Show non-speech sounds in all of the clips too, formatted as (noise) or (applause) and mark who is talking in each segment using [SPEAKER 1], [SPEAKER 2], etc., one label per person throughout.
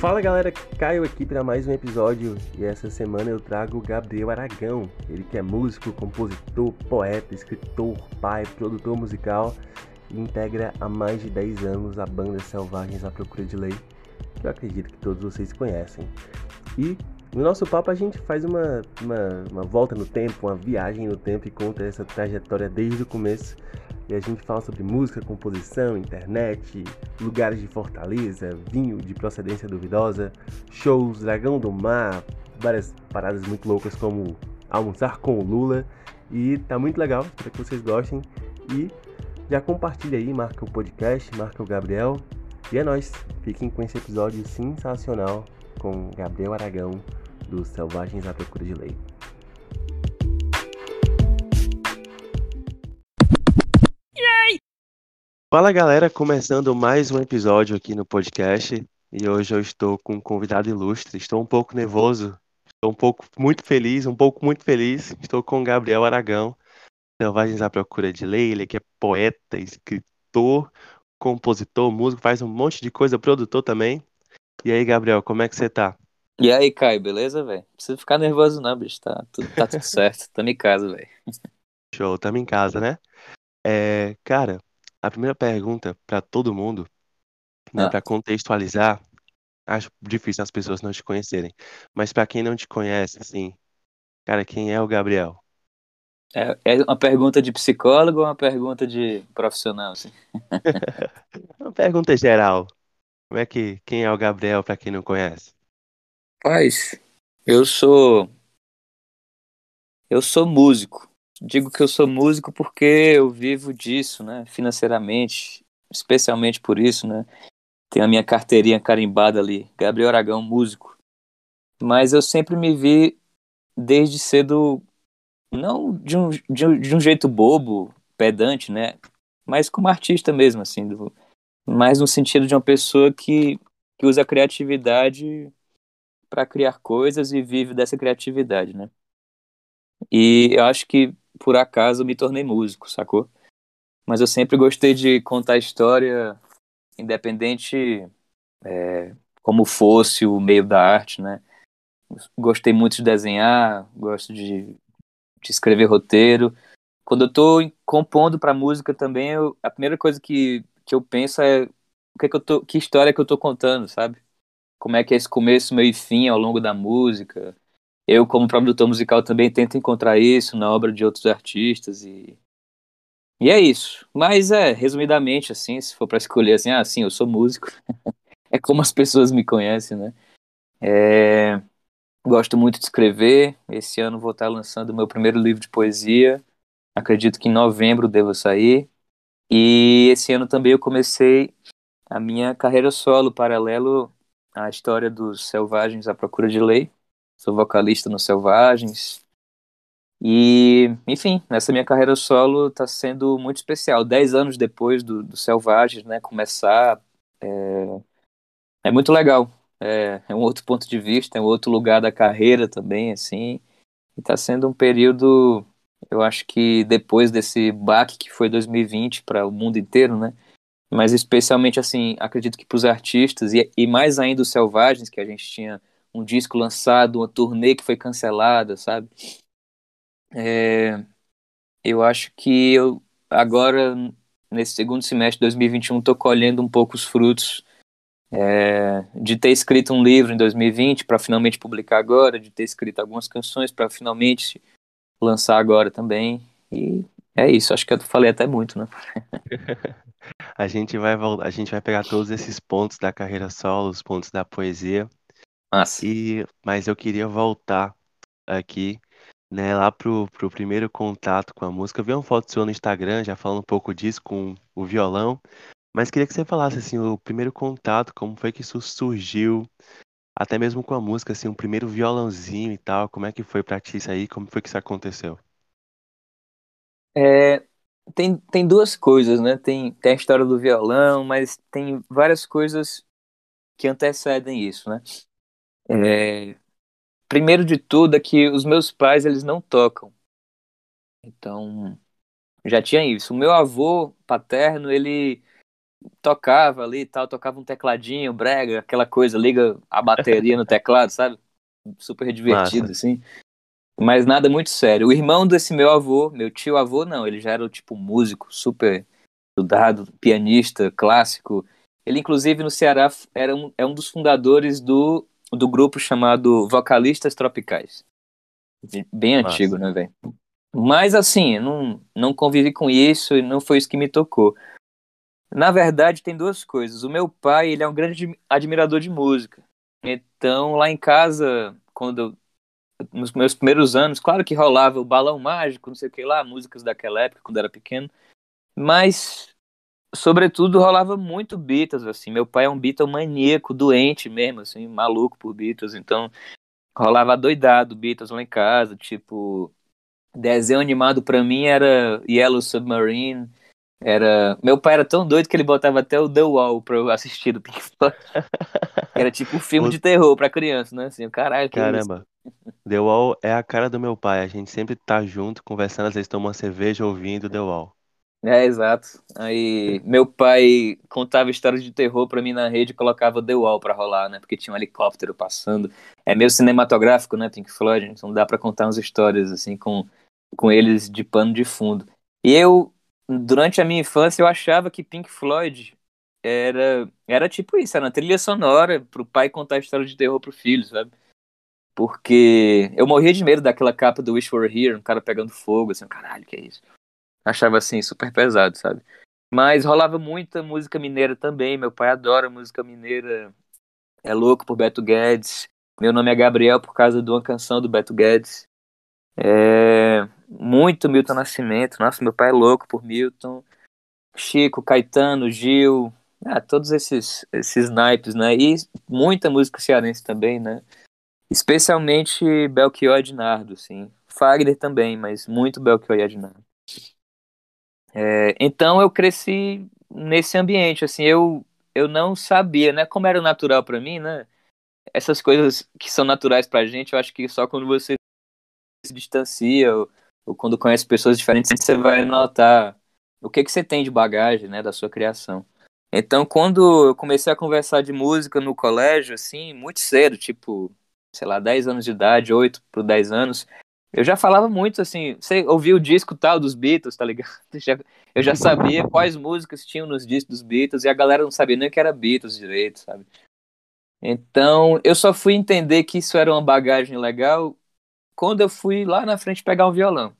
[SPEAKER 1] Fala galera, Caio aqui para mais um episódio e essa semana eu trago o Gabriel Aragão, ele que é músico, compositor, poeta, escritor, pai, produtor musical e integra há mais de 10 anos a banda Selvagens à Procura de Lei, que eu acredito que todos vocês conhecem. E no nosso papo a gente faz uma, uma, uma volta no tempo, uma viagem no tempo e conta essa trajetória desde o começo e a gente fala sobre música, composição, internet, lugares de Fortaleza, vinho de procedência duvidosa, shows, Dragão do Mar, várias paradas muito loucas como almoçar com o Lula. E tá muito legal, espero que vocês gostem. E já compartilha aí, marca o podcast, marca o Gabriel. E é nóis, fiquem com esse episódio sensacional com Gabriel Aragão, dos Selvagens à Procura de Lei. Fala galera, começando mais um episódio aqui no podcast e hoje eu estou com um convidado ilustre. Estou um pouco nervoso, estou um pouco muito feliz, um pouco muito feliz. Estou com Gabriel Aragão, Selvagens à Procura de Lei. Ele que é poeta, escritor, compositor, músico, faz um monte de coisa, produtor também. E aí, Gabriel, como é que você tá?
[SPEAKER 2] E aí, Caio, beleza, velho? Precisa ficar nervoso não, bicho. Tá tudo, tá tudo (laughs) certo. Tamo em casa, velho.
[SPEAKER 1] Show, tamo em casa, né? É, cara, a primeira pergunta para todo mundo, né,
[SPEAKER 2] Ah.
[SPEAKER 1] para contextualizar, acho difícil as pessoas não te conhecerem, mas para quem não te conhece, assim, cara, quem é o Gabriel?
[SPEAKER 2] É, é uma pergunta de psicólogo ou uma pergunta de profissional, assim? (laughs)
[SPEAKER 1] Uma pergunta geral. Como é que quem é o Gabriel para quem não conhece?
[SPEAKER 2] Paz, eu sou. Eu sou músico. Digo que eu sou músico porque eu vivo disso, né? Financeiramente, especialmente por isso, né? Tenho a minha carteirinha carimbada ali, Gabriel Aragão, músico. Mas eu sempre me vi desde cedo, não de um, de um, de um jeito bobo, pedante, né? Mas como artista mesmo, assim, do, mais no sentido de uma pessoa que, que usa a criatividade para criar coisas e vive dessa criatividade, né? E eu acho que por acaso me tornei músico, sacou? Mas eu sempre gostei de contar história, independente é, como fosse o meio da arte, né? Gostei muito de desenhar, gosto de, de escrever roteiro. Quando eu tô compondo para música também, eu, a primeira coisa que, que eu penso é o que, é que, eu tô, que história que eu tô contando, sabe? Como é que é esse começo, meio e fim ao longo da música. Eu, como produtor musical, também tento encontrar isso na obra de outros artistas e e é isso. Mas é, resumidamente, assim, se for para escolher assim, ah, sim, eu sou músico. (laughs) é como as pessoas me conhecem, né? É, Gosto muito de escrever. Esse ano vou estar lançando meu primeiro livro de poesia. Acredito que em novembro devo sair. E esse ano também eu comecei a minha carreira solo, paralelo à história dos Selvagens à Procura de Lei. Sou vocalista nos Selvagens. E, enfim, nessa minha carreira solo está sendo muito especial. Dez anos depois do, do Selvagens, né, começar, é, é muito legal. É, é um outro ponto de vista, é um outro lugar da carreira também, assim. E tá sendo um período, eu acho que depois desse baque que foi 2020 para o mundo inteiro, né? Mas especialmente, assim, acredito que para os artistas, e, e mais ainda os Selvagens, que a gente tinha um disco lançado, uma turnê que foi cancelada, sabe? É, eu acho que eu agora, nesse segundo semestre de 2021, estou colhendo um pouco os frutos é, de ter escrito um livro em 2020 para finalmente publicar agora, de ter escrito algumas canções para finalmente lançar agora também. E é isso, acho que eu falei até muito, né? (laughs)
[SPEAKER 1] a gente vai a gente vai pegar todos esses pontos da carreira solo, os pontos da poesia.
[SPEAKER 2] Massa.
[SPEAKER 1] E mas eu queria voltar aqui, né, lá pro, pro primeiro contato com a música. Eu vi uma foto sua no Instagram, já falando um pouco disso com o violão. Mas queria que você falasse assim, o primeiro contato, como foi que isso surgiu, até mesmo com a música, assim, o primeiro violãozinho e tal, como é que foi pra ti isso aí, como foi que isso aconteceu?
[SPEAKER 2] É, tem, tem duas coisas, né? Tem, tem a história do violão, mas tem várias coisas que antecedem isso, né? É, primeiro de tudo é que os meus pais, eles não tocam. Então, já tinha isso. O meu avô paterno, ele tocava ali e tal, tocava um tecladinho, brega, aquela coisa, liga a bateria no teclado, sabe? Super divertido, Massa. assim. Mas nada muito sério. O irmão desse meu avô, meu tio avô, não, ele já era tipo músico, super estudado, pianista, clássico. Ele, inclusive, no Ceará era um, é um dos fundadores do, do grupo chamado Vocalistas Tropicais. Bem antigo, né, velho? Mas assim, não, não convivi com isso e não foi isso que me tocou. Na verdade, tem duas coisas. O meu pai, ele é um grande admirador de música. Então, lá em casa, quando nos meus primeiros anos, claro que rolava o balão mágico, não sei o que lá, músicas daquela época, quando era pequeno, mas sobretudo rolava muito Beatles, assim. Meu pai é um Beatle maníaco, doente mesmo, assim, maluco por Beatles, então rolava doidado Beatles lá em casa, tipo, desenho animado para mim era Yellow Submarine, era. Meu pai era tão doido que ele botava até o The Wall pra eu assistir do Pink Floyd. (laughs) Era tipo um filme o... de terror pra criança, né? Assim, caralho, que
[SPEAKER 1] Caramba. The Wall é a cara do meu pai. A gente sempre tá junto, conversando, às vezes tomando uma cerveja ouvindo The Wall.
[SPEAKER 2] É, exato. Aí meu pai contava histórias de terror pra mim na rede e colocava The Wall pra rolar, né? Porque tinha um helicóptero passando. É meio cinematográfico, né, Pink Floyd? Então dá pra contar umas histórias, assim, com, com eles de pano de fundo. E eu durante a minha infância eu achava que Pink Floyd era, era tipo isso, era uma trilha sonora pro pai contar história de terror pro filho, sabe? Porque eu morria de medo daquela capa do Wish For Here, um cara pegando fogo, assim, caralho, que é isso? Achava assim, super pesado, sabe? Mas rolava muita música mineira também, meu pai adora música mineira, é louco por Beto Guedes. Meu nome é Gabriel por causa de uma canção do Beto Guedes. É, muito Milton Nascimento. Nossa, meu pai é louco por Milton. Chico, Caetano, Gil, ah, todos esses, esses naipes, né? E muita música cearense também, né? Especialmente Belchior Ednardo, assim. Fagner também, mas muito Belchior e Ednardo. É, então eu cresci nesse ambiente, assim, eu, eu não sabia, né? Como era natural para mim, né? Essas coisas que são naturais pra gente, eu acho que só quando você se distancia ou, ou quando conhece pessoas diferentes, você vai notar o que, que você tem de bagagem, né, da sua criação. Então, quando eu comecei a conversar de música no colégio, assim, muito cedo, tipo, sei lá, 10 anos de idade, 8 por 10 anos, eu já falava muito, assim, você ouviu o disco tal dos Beatles, tá ligado? (laughs) Eu já sabia quais músicas tinham nos discos dos Beatles e a galera não sabia nem que era Beatles direito, sabe? Então, eu só fui entender que isso era uma bagagem legal quando eu fui lá na frente pegar um violão.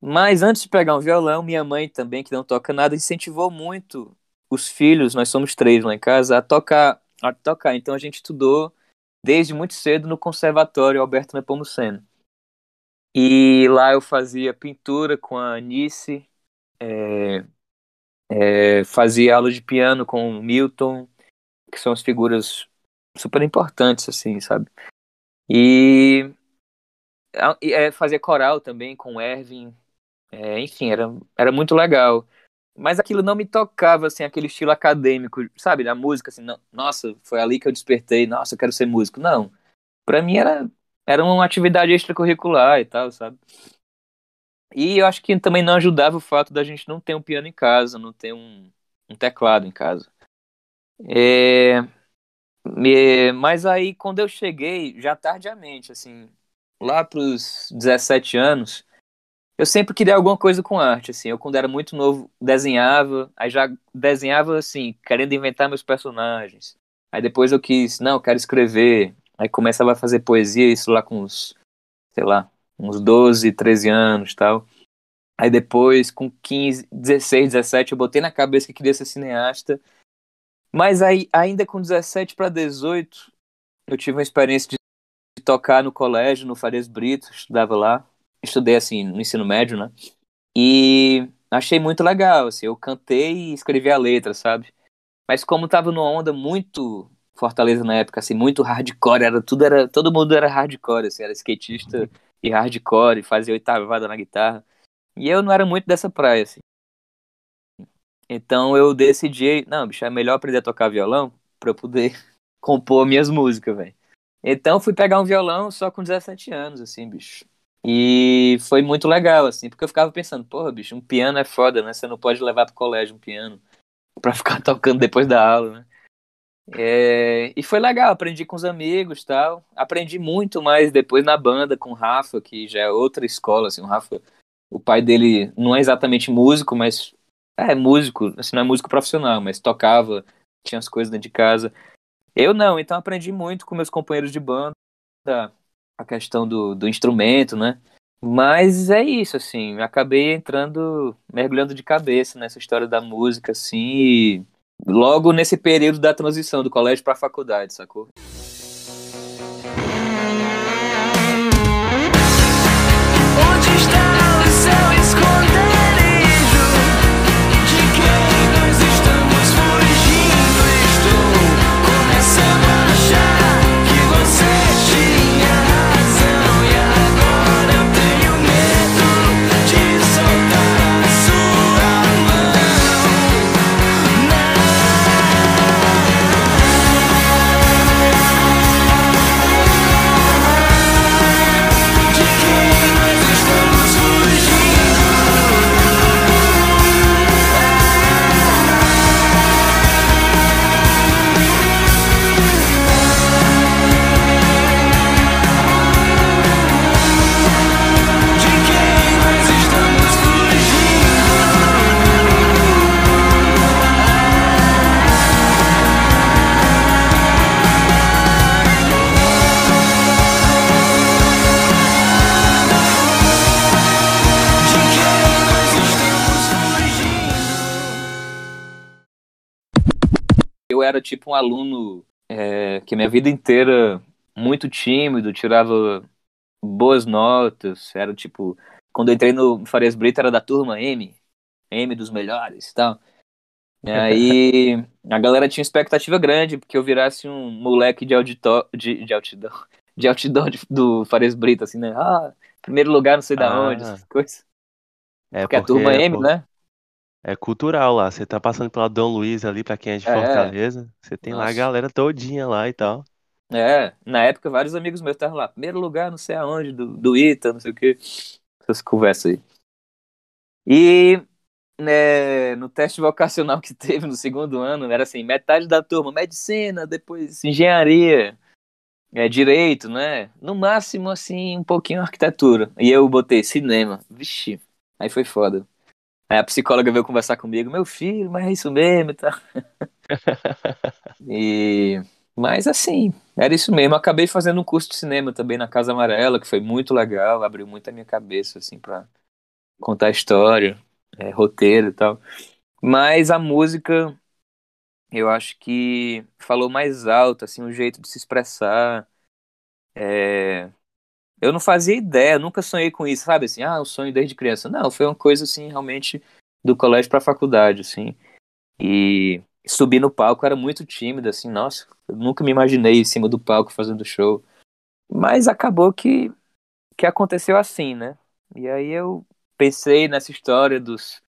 [SPEAKER 2] Mas antes de pegar um violão, minha mãe também, que não toca nada, incentivou muito os filhos, nós somos três lá em casa, a tocar. A tocar. Então a gente estudou desde muito cedo no Conservatório Alberto Nepomuceno. E lá eu fazia pintura com a Anice, é, é, fazia aula de piano com o Milton, que são as figuras super importantes, assim, sabe? E é, fazia coral também com o Erwin. É, enfim, era, era muito legal. Mas aquilo não me tocava, assim, aquele estilo acadêmico, sabe? Da música, assim, não, nossa, foi ali que eu despertei, nossa, eu quero ser músico. Não. Pra mim era, era uma atividade extracurricular e tal, sabe? E eu acho que também não ajudava o fato da gente não ter um piano em casa, não ter um, um teclado em casa. É, mas aí, quando eu cheguei, já tardiamente, assim, lá pros 17 anos, eu sempre queria alguma coisa com arte, assim. Eu, quando era muito novo, desenhava, aí já desenhava, assim, querendo inventar meus personagens. Aí depois eu quis, não, eu quero escrever. Aí começava a fazer poesia, isso lá com uns, sei lá, uns 12, 13 anos tal. Aí depois, com 15, 16, 17, eu botei na cabeça que queria ser cineasta. Mas aí, ainda com 17 para 18, eu tive uma experiência de tocar no colégio, no Farias Brito, estudava lá. Estudei, assim, no ensino médio, né? E achei muito legal, assim, eu cantei e escrevi a letra, sabe? Mas como tava numa onda muito Fortaleza na época, assim, muito hardcore, era tudo era, todo mundo era hardcore, assim, era skatista e hardcore, fazia oitavada na guitarra. E eu não era muito dessa praia, assim. Então eu decidi, não, bicho, é melhor aprender a tocar violão para eu poder (laughs) compor minhas músicas, velho. Então fui pegar um violão só com 17 anos, assim, bicho. E foi muito legal, assim, porque eu ficava pensando, porra, bicho, um piano é foda, né? Você não pode levar pro colégio um piano. (laughs) pra ficar tocando depois da aula, né? É, e foi legal, aprendi com os amigos tal. Aprendi muito mais depois na banda com o Rafa, que já é outra escola, assim, o Rafa, o pai dele não é exatamente músico, mas é músico, assim, não é músico profissional, mas tocava, tinha as coisas dentro de casa. Eu não, então aprendi muito com meus companheiros de banda, a questão do, do instrumento, né? Mas é isso, assim, acabei entrando, mergulhando de cabeça nessa história da música, assim, e logo nesse período da transição do colégio para a faculdade, sacou? Era tipo um aluno é, que minha vida inteira muito tímido, tirava boas notas, era tipo, quando eu entrei no Farias Brito era da turma M, M dos melhores e tal. E aí a galera tinha expectativa grande, porque eu virasse um moleque de auditor, de, de outdoor, de outdoor do Farias Brito, assim, né? Ah, primeiro lugar não sei da ah, onde, essas coisas. É porque, porque a turma é M, por... né?
[SPEAKER 1] É cultural lá. Você tá passando pela Dom Luiz ali, pra quem é de é. Fortaleza. Você tem Nossa. lá a galera todinha lá e tal.
[SPEAKER 2] É, na época vários amigos meus estavam lá. Primeiro lugar, não sei aonde, do, do ITA, não sei o que. Essas conversas aí. E né, no teste vocacional que teve no segundo ano, era assim, metade da turma, medicina, depois engenharia, é, direito, né? No máximo, assim, um pouquinho arquitetura. E eu botei cinema. Vixe, aí foi foda. Aí a psicóloga veio conversar comigo, meu filho, mas é isso mesmo e tal. (laughs) e... Mas assim, era isso mesmo. Acabei fazendo um curso de cinema também na Casa Amarela, que foi muito legal, abriu muito a minha cabeça, assim, pra contar história, é, roteiro e tal. Mas a música, eu acho que falou mais alto, assim, o jeito de se expressar. É, eu não fazia ideia, nunca sonhei com isso, sabe? Assim, ah, um sonho desde criança. Não, foi uma coisa assim, realmente do colégio para a faculdade, assim. E subir no palco era muito tímido, assim, nossa, eu nunca me imaginei em cima do palco fazendo show. Mas acabou que que aconteceu assim, né? E aí eu pensei nessa história dos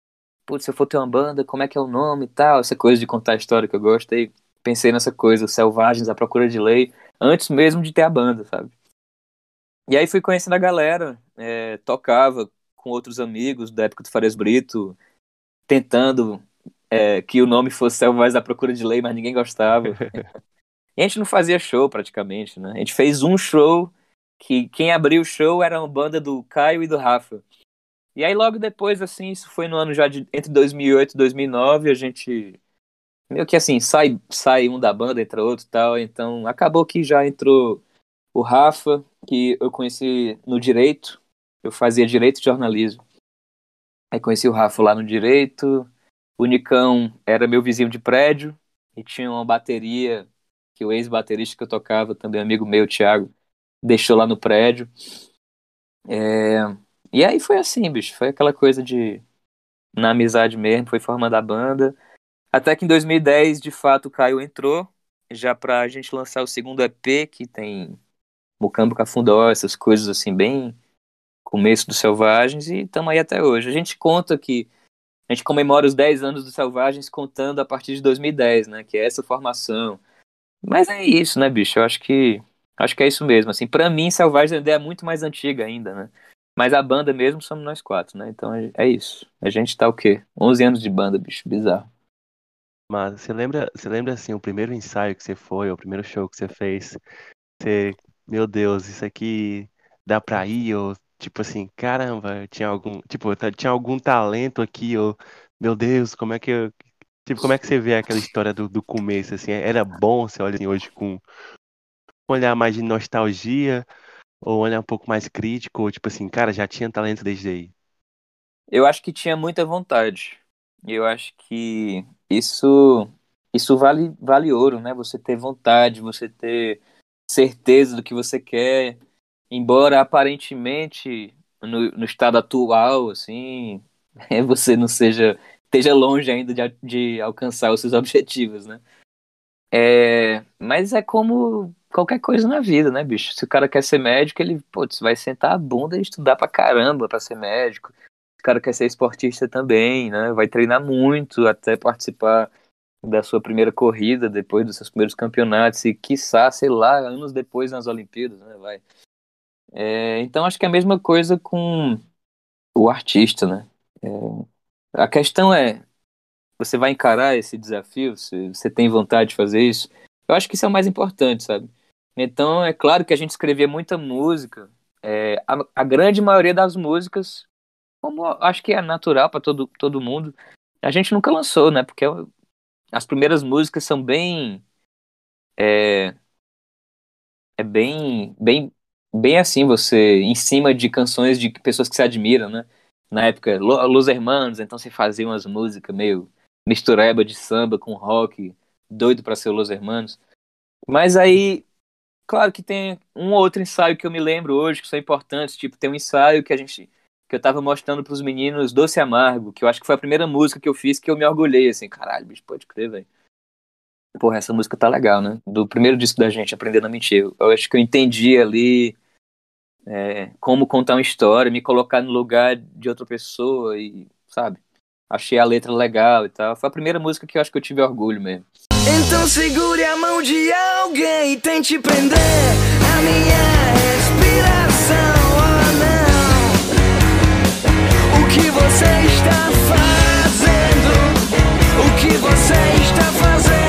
[SPEAKER 2] putz, se eu for ter uma banda, como é que é o nome e tal, essa coisa de contar a história que eu gosto. Pensei nessa coisa, Selvagens, A Procura de Lei, antes mesmo de ter a banda, sabe? E aí fui conhecendo a galera, é, tocava com outros amigos da época do Farias Brito, tentando é, que o nome fosse Selvagem da Procura de Lei, mas ninguém gostava. (laughs) e a gente não fazia show praticamente, né? A gente fez um show que quem abriu o show era uma banda do Caio e do Rafa. E aí logo depois, assim, isso foi no ano já de entre 2008 e 2009, a gente meio que assim, sai, sai um da banda, entra outro e tal, então acabou que já entrou o Rafa, que eu conheci no direito, eu fazia direito e jornalismo. Aí conheci o Rafa lá no direito, o Nicão era meu vizinho de prédio e tinha uma bateria que o ex-baterista que eu tocava, também amigo meu, Thiago, deixou lá no prédio. É... E aí foi assim, bicho, foi aquela coisa de na amizade mesmo, foi formando a banda. Até que em 2010, de fato, o Caio entrou, já pra gente lançar o segundo EP, que tem Mucambo Cafundó, essas coisas assim, bem começo dos Selvagens, e estamos aí até hoje. A gente conta que a gente comemora os 10 anos dos Selvagens contando a partir de 2010, né? Que é essa formação. Mas é isso, né, bicho? Eu acho que acho que é isso mesmo. Assim, para mim, Selvagens ainda é muito mais antiga ainda, né? Mas a banda mesmo somos nós quatro, né? Então é, é isso. A gente tá o quê? 11 anos de banda, bicho, bizarro.
[SPEAKER 1] Mas você lembra, você lembra assim, o primeiro ensaio que você foi, o primeiro show que você fez? Você, meu Deus, isso aqui dá pra ir? Ou tipo assim, caramba, tinha algum, tipo, tinha algum talento aqui, ou meu Deus, como é que eu, tipo, como é que você vê aquela história do, do começo assim? Era bom, você olha assim hoje com olhar mais de nostalgia ou olhar um pouco mais crítico, ou tipo assim, cara, já tinha talento desde aí.
[SPEAKER 2] Eu acho que tinha muita vontade. Eu acho que isso isso vale vale ouro, né? Você ter vontade, você ter certeza do que você quer, embora aparentemente no, no estado atual, assim, (laughs) você não seja esteja longe ainda de, de alcançar os seus (laughs) objetivos, né? É, mas é como qualquer coisa na vida, né, bicho? Se o cara quer ser médico, ele, putz, vai sentar a bunda e estudar pra caramba pra ser médico. Se o cara quer ser esportista também, né? Vai treinar muito até participar da sua primeira corrida, depois dos seus primeiros campeonatos e, quiçá, sei lá, anos depois nas Olimpíadas, né? Vai. É, então, acho que é a mesma coisa com o artista, né? É, a questão é, você vai encarar esse desafio? Se você tem vontade de fazer isso? Eu acho que isso é o mais importante, sabe? Então, é claro que a gente escrevia muita música. É, a, a, grande maioria das músicas, como acho que é natural para todo, todo mundo, a gente nunca lançou, né? Porque as primeiras músicas são bem. É, é bem, bem, bem assim, você em cima de canções de pessoas que se admiram, né? Na época, Los Hermanos, então você fazia umas músicas meio mistureba de samba com rock, doido para ser Los Hermanos. Mas aí, claro que tem um ou outro ensaio que eu me lembro hoje que são importantes, tipo, tem um ensaio que a gente que eu tava mostrando pros meninos Doce Amargo, que eu acho que foi a primeira música que eu fiz que eu me orgulhei, assim, caralho, bicho, pode crer, velho. Porra, essa música tá legal, né? Do primeiro disco da gente, Aprendendo a Mentir. Eu acho que eu entendi ali é, como contar uma história, me colocar no lugar de outra pessoa e, sabe? Achei a letra legal e tal. Foi a primeira música que eu acho que eu tive orgulho mesmo.
[SPEAKER 3] Então segure a mão de alguém e tente prender a minha respiração. Que você está fazendo? O que você está fazendo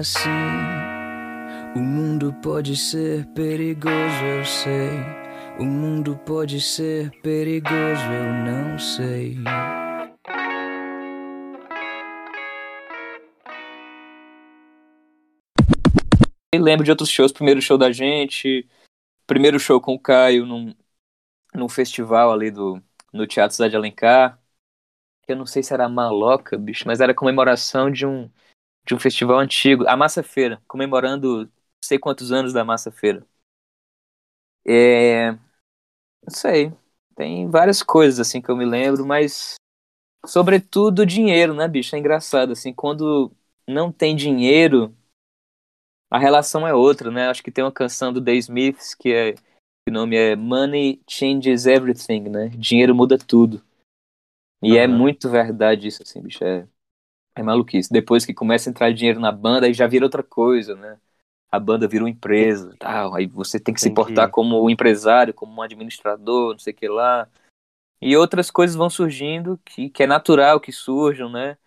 [SPEAKER 3] assim. O mundo pode ser perigoso, eu sei. O mundo pode ser perigoso, eu não sei.
[SPEAKER 2] E lembro de outros shows, primeiro show da gente, primeiro show com o Caio num, num festival ali do, no Teatro Cidade de Alencar. Eu não sei se era maloca, bicho, mas era comemoração de um, de um festival antigo, a Massa Feira, comemorando sei quantos anos da Massa Feira. É, não sei, tem várias coisas assim que eu me lembro, mas sobretudo dinheiro, né, bicho? É engraçado assim, quando não tem dinheiro, a relação é outra, né? Acho que tem uma canção do The Smiths que é o nome é Money Changes Everything, né? Dinheiro muda tudo. E é
[SPEAKER 1] Aham.
[SPEAKER 2] muito verdade isso, assim, bicho. É, é maluquice. Depois que começa a entrar dinheiro na banda, aí já vira outra coisa, né? A banda vira uma empresa, tal. Aí você tem que se
[SPEAKER 1] Tem que-
[SPEAKER 2] portar como um empresário, como um administrador, não sei o que lá. E outras coisas vão surgindo que, que é natural que surjam, né?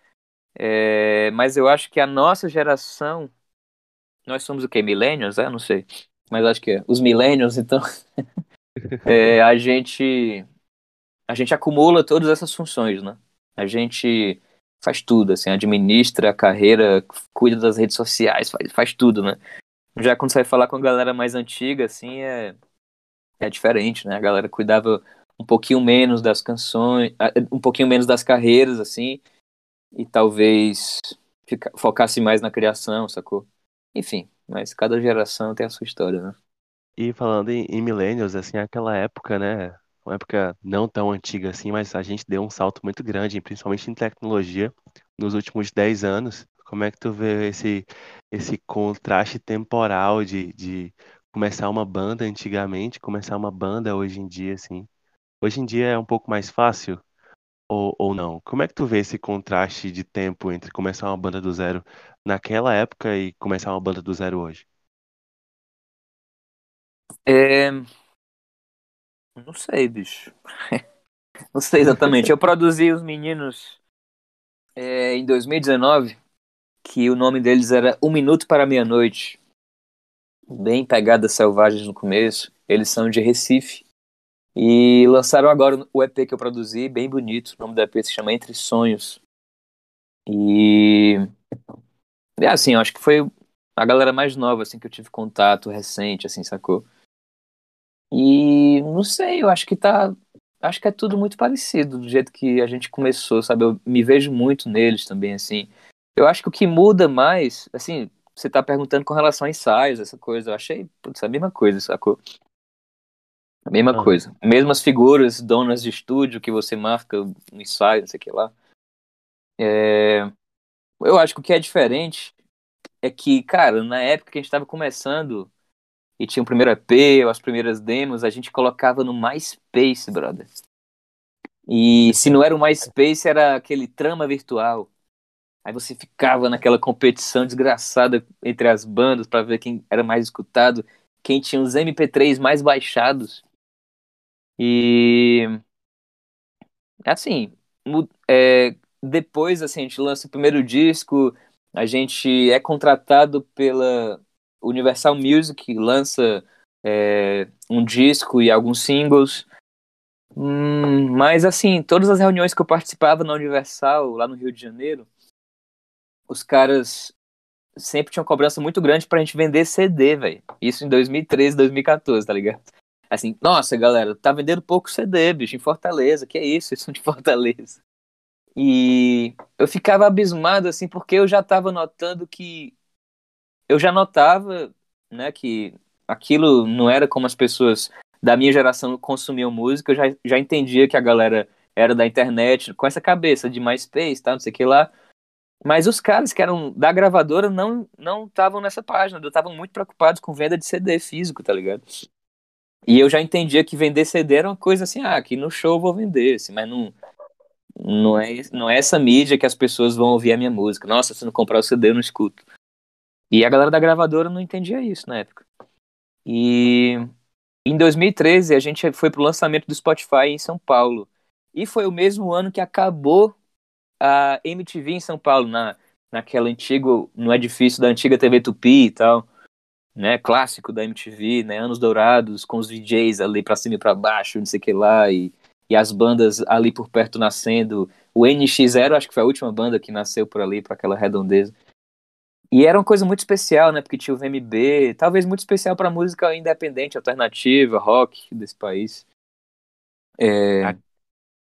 [SPEAKER 2] É, mas eu acho que a nossa geração, nós somos o quê? Millennials? É, não sei. Mas acho que é. Os millennials, então, (laughs) é, a gente a gente acumula todas essas funções, né? A gente faz tudo, assim, administra a carreira, cuida das redes sociais, faz, faz tudo, né? Já quando você vai falar com a galera mais antiga, assim, é, é diferente, né? A galera cuidava um pouquinho menos das canções, ah, um pouquinho menos das carreiras, assim, e talvez fica, focasse mais na criação, sacou? Enfim, mas cada geração tem a sua história, né?
[SPEAKER 1] E falando em, em millennials, assim, aquela época, né? Uma época não tão antiga assim, mas a gente deu um salto muito grande, principalmente em tecnologia. nos últimos 10 anos. Como é que tu vê esse, esse contraste temporal de, de começar uma banda antigamente, começar uma banda hoje em dia, assim? Hoje em dia é um pouco mais fácil ou, ou não? Como é que tu vê esse contraste de tempo entre começar uma banda do zero naquela época e começar uma banda do zero hoje?
[SPEAKER 2] É... Não sei, bicho. (laughs) Não sei exatamente. Eu produzi os meninos é, em 2019, que o nome deles era Um Minuto para Meia-Noite. Bem pegadas selvagens no começo. Eles são de Recife. E lançaram agora o EP que eu produzi, bem bonito. O nome do EP se chama Entre Sonhos. E. É assim, eu acho que foi a galera mais nova, assim, que eu tive contato recente, assim, sacou? E não sei, eu acho que tá. Acho que é tudo muito parecido do jeito que a gente começou, sabe? Eu me vejo muito neles também, assim. Eu acho que o que muda mais, assim, você tá perguntando com relação a ensaios, essa coisa. Eu achei, putz, a mesma coisa, sacou? A mesma
[SPEAKER 1] Ah.
[SPEAKER 2] coisa. Mesmas figuras, donas de estúdio que você marca no ensaio, não sei o que lá. É, Eu acho que o que é diferente é que, cara, na época que a gente tava começando e tinha o primeiro EP, ou as primeiras demos, a gente colocava no MySpace, brother. E se não era o MySpace, era aquele trama virtual. Aí você ficava naquela competição desgraçada entre as bandas pra ver quem era mais escutado, quem tinha os MP3 mais baixados. E assim, é, depois assim, a gente lança o primeiro disco, a gente é contratado pela Universal Music, lança é, um disco e alguns singles. Hum, mas assim, todas as reuniões que eu participava na Universal, lá no Rio de Janeiro, os caras sempre tinham cobrança muito grande pra gente vender CD, velho. Isso em 2013, 2014, tá ligado? Assim, nossa, galera, tá vendendo pouco CD, bicho, em Fortaleza. Que é isso? São de Fortaleza. E eu ficava abismado, assim, porque eu já tava notando que. Eu já notava, né, que aquilo não era como as pessoas da minha geração consumiam música. Eu já, já entendia que a galera era da internet, com essa cabeça de MySpace, tá, não sei o que lá. Mas os caras que eram da gravadora não não estavam nessa página, estavam muito preocupados com venda de CD físico, tá ligado? E eu já entendia que vender CD era uma coisa assim, ah, aqui no show eu vou vender, assim, mas não, não, é, não é essa mídia que as pessoas vão ouvir a minha música. Nossa, se não comprar o CD eu não escuto. E a galera da gravadora não entendia isso na época. E em 2013 a gente foi pro lançamento do Spotify em São Paulo. E foi o mesmo ano que acabou a MTV em São Paulo, na, naquela antigo, no edifício da antiga TV Tupi e tal, né, clássico da MTV, né, anos dourados, com os DJs ali pra cima e pra baixo, não sei o que lá, e, e as bandas ali por perto nascendo, o NX0 acho que foi a última banda que nasceu por ali, para aquela redondeza, e era uma coisa muito especial, né, porque tinha o VMB, talvez muito especial pra música independente, alternativa, rock desse país. É,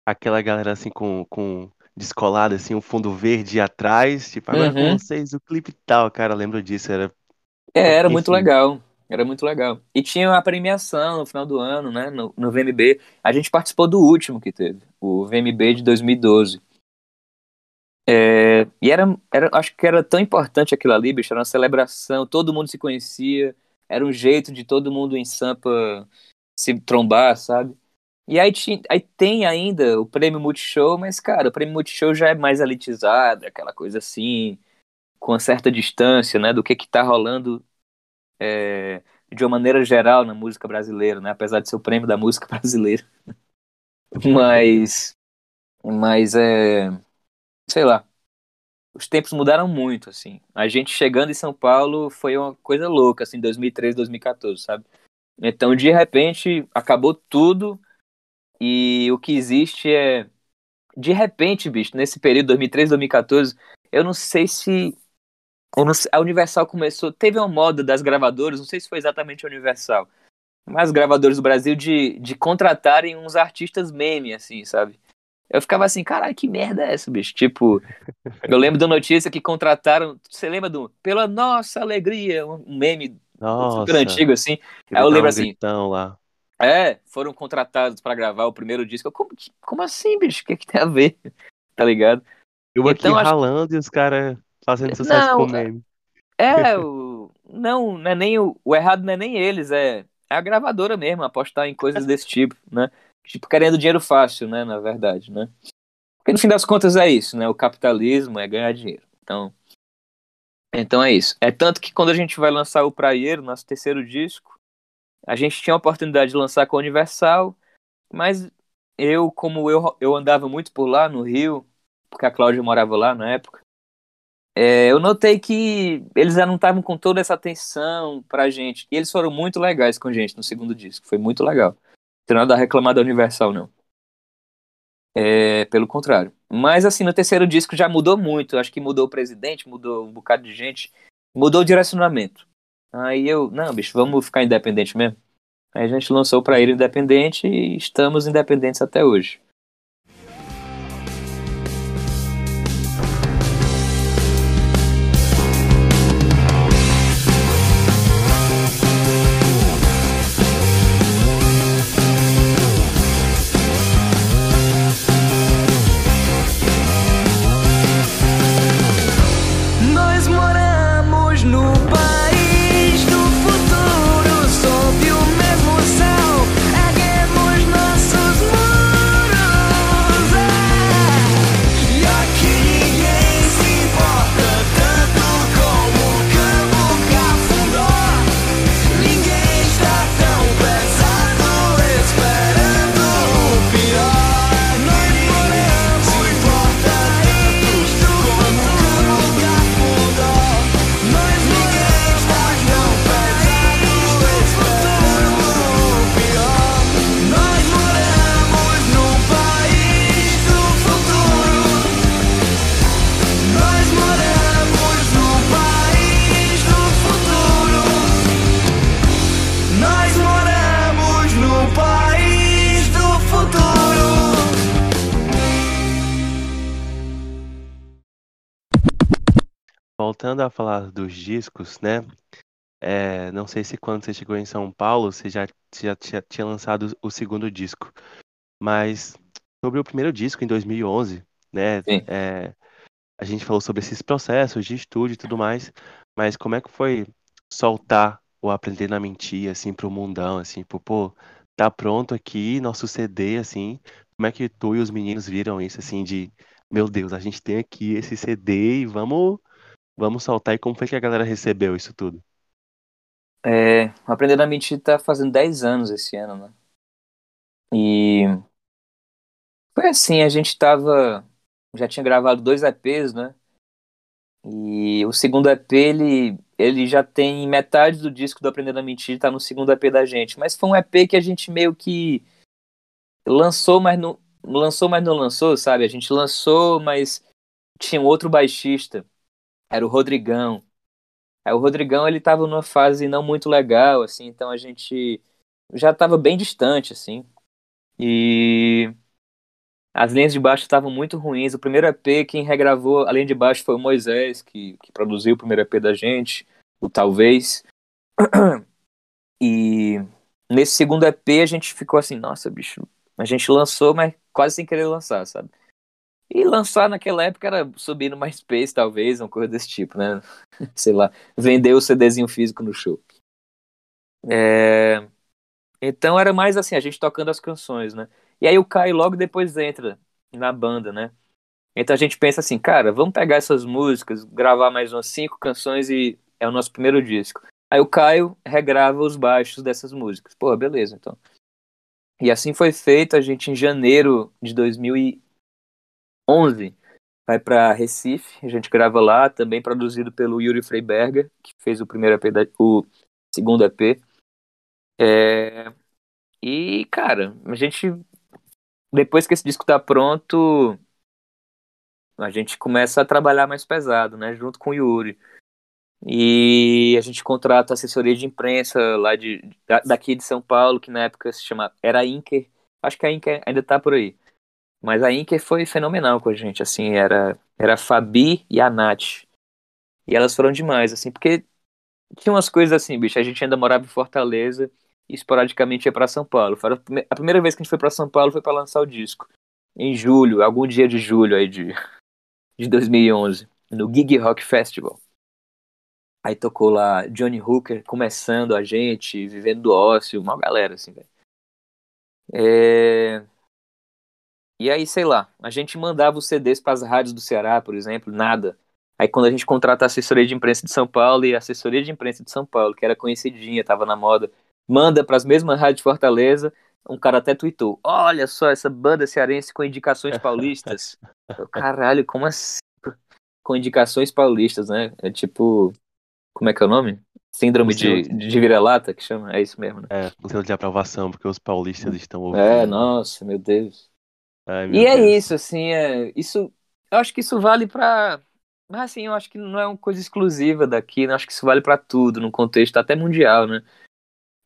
[SPEAKER 1] Aquela galera assim com, com descolada, assim, um fundo verde atrás, tipo, agora com
[SPEAKER 2] Uhum.
[SPEAKER 1] vocês o clipe tal, cara, lembro disso, era
[SPEAKER 2] É, era muito
[SPEAKER 1] Enfim.
[SPEAKER 2] legal. Era muito legal. E tinha a premiação no final do ano, né? No, no VMB. A gente participou do último que teve, o VMB de 2012. É, e era, era, acho que era tão importante aquilo ali, bicho. Era uma celebração, todo mundo se conhecia. Era um jeito de todo mundo em Sampa se trombar, sabe? E aí, aí tem ainda o prêmio Multishow, mas, cara, o prêmio Multishow já é mais elitizado, aquela coisa assim, com uma certa distância, né, do que que tá rolando é, de uma maneira geral na música brasileira, né, apesar de ser o prêmio da música (laughs) brasileira. (laughs) Mas, mas é, sei lá, os tempos mudaram muito, assim. A gente chegando em São Paulo foi uma coisa louca, assim, 2013, 2014, sabe? Então, de repente, acabou tudo e o que existe é. De repente, bicho, nesse período 2013, 2014, eu não sei se. a Universal começou. Teve uma moda das gravadoras, não sei se foi exatamente a Universal, mas as gravadoras do Brasil de, de contratarem uns artistas meme, assim, sabe? Eu ficava assim, caralho, que merda é essa, bicho? Tipo, eu lembro da notícia que contrataram. Você lembra do. Pela nossa alegria, um meme
[SPEAKER 1] Nossa,
[SPEAKER 2] super antigo, assim. Aí eu lembro
[SPEAKER 1] um
[SPEAKER 2] assim,
[SPEAKER 1] lá.
[SPEAKER 2] é, foram contratados pra gravar o primeiro disco. Eu, Como, como assim, bicho? O que, que tem a ver? (laughs) Tá ligado?
[SPEAKER 1] Eu aqui
[SPEAKER 2] Então, acho-
[SPEAKER 1] ralando e os caras fazendo sucesso
[SPEAKER 2] Não,
[SPEAKER 1] com meme.
[SPEAKER 2] É, o... não, não é nem o... o errado não é nem eles, é... é a gravadora mesmo, apostar em coisas desse tipo, né? Tipo, querendo dinheiro fácil, né, na verdade, né? Porque no fim das contas é isso, né? O capitalismo é ganhar dinheiro. Então, então é isso. É tanto que quando a gente vai lançar o Praieiro, nosso terceiro disco, a gente tinha a oportunidade de lançar com a Universal, mas eu, como eu, eu andava muito por lá no Rio, porque a Cláudia morava lá na época, é, eu notei que eles já não estavam com toda essa atenção pra gente. E eles foram muito legais com a gente no segundo disco. Foi muito legal. Tem nada a reclamar da Universal, não. É, pelo contrário. Mas assim, no terceiro disco já mudou muito. Acho que mudou o presidente, mudou um bocado de gente. Mudou o direcionamento. Aí eu, não, bicho, vamos ficar independente mesmo. Aí a gente lançou pra ele independente e estamos independentes até hoje.
[SPEAKER 1] Voltando a falar dos discos, né? É, não sei se quando você chegou em São Paulo, você já, já tinha, tinha lançado o segundo disco. Mas sobre o primeiro disco, em 2011, né? É, a gente falou sobre esses processos de estúdio e tudo mais. Mas como é que foi soltar ou aprender na mentir, assim, pro mundão, assim, pô, pô, tá pronto aqui, nosso CD, assim. Como é que tu e os meninos viram isso, assim, de, meu Deus, a gente tem aqui esse CD e vamos Vamos soltar e como foi que a galera recebeu isso tudo?
[SPEAKER 2] É, Aprender a Mentir tá fazendo 10 anos esse ano, né? E foi assim, a gente tava. Já tinha gravado dois EPs, né? E o segundo EP, ele, ele já tem metade do disco do Aprender a Mentir, tá no segundo EP da gente. Mas foi um EP que a gente meio que lançou, mas não lançou, mas não lançou, sabe? A gente lançou, mas tinha um outro baixista, era o Rodrigão. Aí o Rodrigão, ele tava numa fase não muito legal, assim, então a gente já tava bem distante, assim. E as linhas de baixo estavam muito ruins. O primeiro EP, quem regravou a linha de baixo foi o Moisés, que, que produziu o primeiro EP da gente, o Talvez. (clears throat) E nesse segundo EP a gente ficou assim, nossa, bicho, a gente lançou, mas quase sem querer lançar, sabe? E lançar naquela época era subir no MySpace, talvez, uma coisa desse tipo, né? (laughs) Sei lá, vender o CDzinho físico no show. É... Então era mais assim, a gente tocando as canções, né? E aí o Caio logo depois entra na banda, né? Então a gente pensa assim, cara, vamos pegar essas músicas, gravar mais umas cinco canções e é o nosso primeiro disco. Aí o Caio regrava os baixos dessas músicas. Pô, beleza, então. E assim foi feito, a gente em janeiro de 2011 vai para Recife, a gente grava lá, também produzido pelo Yuri Freiberger, que fez o primeiro EP, da, o segundo EP. É... E, cara, a gente depois que esse disco tá pronto, a gente começa a trabalhar mais pesado, né, junto com o Yuri. E a gente contrata assessoria de imprensa lá de, daqui de São Paulo, que na época se chama era Inker. Acho que a Inker ainda tá por aí. Mas a Inker foi fenomenal com a gente, assim, era era a Fabi e a Nath. E elas foram demais, assim, porque tinha umas coisas assim, bicho, a gente ainda morava em Fortaleza e esporadicamente ia para São Paulo. Foi a primeira vez que a gente foi para São Paulo foi para lançar o disco. Em julho, algum dia de julho aí de (laughs) de 2011, no Gig Rock Festival. Aí tocou lá Johnny Hooker começando a gente, vivendo do ócio, uma galera assim, velho. É... E aí, sei lá, a gente mandava os CDs para as rádios do Ceará, por exemplo, nada. Aí quando a gente contrata a assessoria de imprensa de São Paulo e a assessoria de imprensa de São Paulo, que era conhecidinha, tava na moda, manda para as mesmas rádios de Fortaleza, um cara até tweetou: Olha só essa banda cearense com indicações paulistas. (laughs) Caralho, como assim? Com indicações paulistas, né? É tipo. Como é que é o nome? Síndrome de, de vira-lata, que chama? É isso mesmo, né?
[SPEAKER 1] É, o selo de aprovação, porque os paulistas estão ouvindo.
[SPEAKER 2] É, nossa, meu Deus.
[SPEAKER 1] Ai,
[SPEAKER 2] e é
[SPEAKER 1] Deus.
[SPEAKER 2] isso, assim, é, isso, eu acho que isso vale pra. Mas assim, eu acho que não é uma coisa exclusiva daqui, né? Eu acho que isso vale pra tudo, num contexto até mundial, né?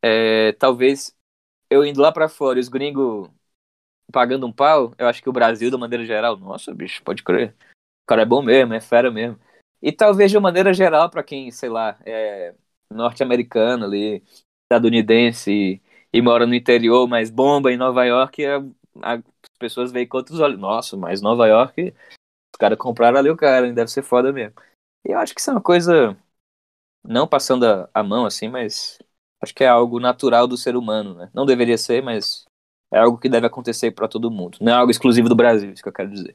[SPEAKER 2] É, talvez eu indo lá pra fora os gringos pagando um pau, eu acho que o Brasil, de maneira geral, nossa, bicho, pode crer. O cara é bom mesmo, é fera mesmo. E talvez de maneira geral, pra quem, sei lá, é norte-americano ali, estadunidense e, e mora no interior, mas bomba em Nova York, é, as pessoas veem com outros olhos. Nossa, mas Nova York, os caras compraram ali o cara, deve ser foda mesmo. E eu acho que isso é uma coisa, não passando a, a mão assim, mas acho que é algo natural do ser humano, né? Não deveria ser, mas é algo que deve acontecer pra todo mundo. Não é algo exclusivo do Brasil, isso que eu quero dizer.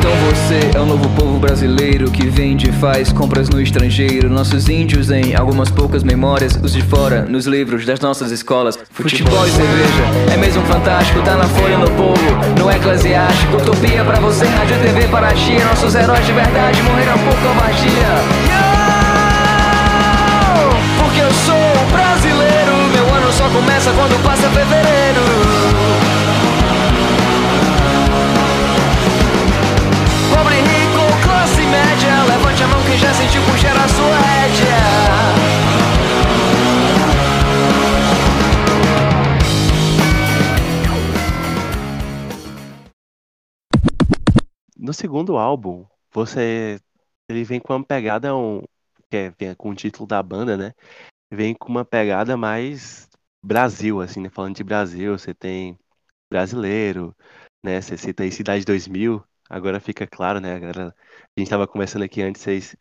[SPEAKER 3] Então você é o novo povo brasileiro que vende e faz compras no estrangeiro. Nossos índios em algumas poucas memórias, os de fora nos livros das nossas escolas. Futebol e cerveja é mesmo fantástico, tá na folha no povo, no eclesiástico. Utopia pra você, rádio TV para ti. Nossos heróis de verdade morreram por covardia. Porque eu sou brasileiro, meu ano só começa quando passa fevereiro. Já sentiu puxar a sua rédea
[SPEAKER 1] No segundo álbum, você ele vem com uma pegada um, que é, vem com o título da banda, né? Vem com uma pegada mais Brasil, assim, né? Falando de Brasil, você tem brasileiro, né? Você cita aí Cidade 2000, agora fica claro, né? Agora, a gente tava conversando aqui antes, vocês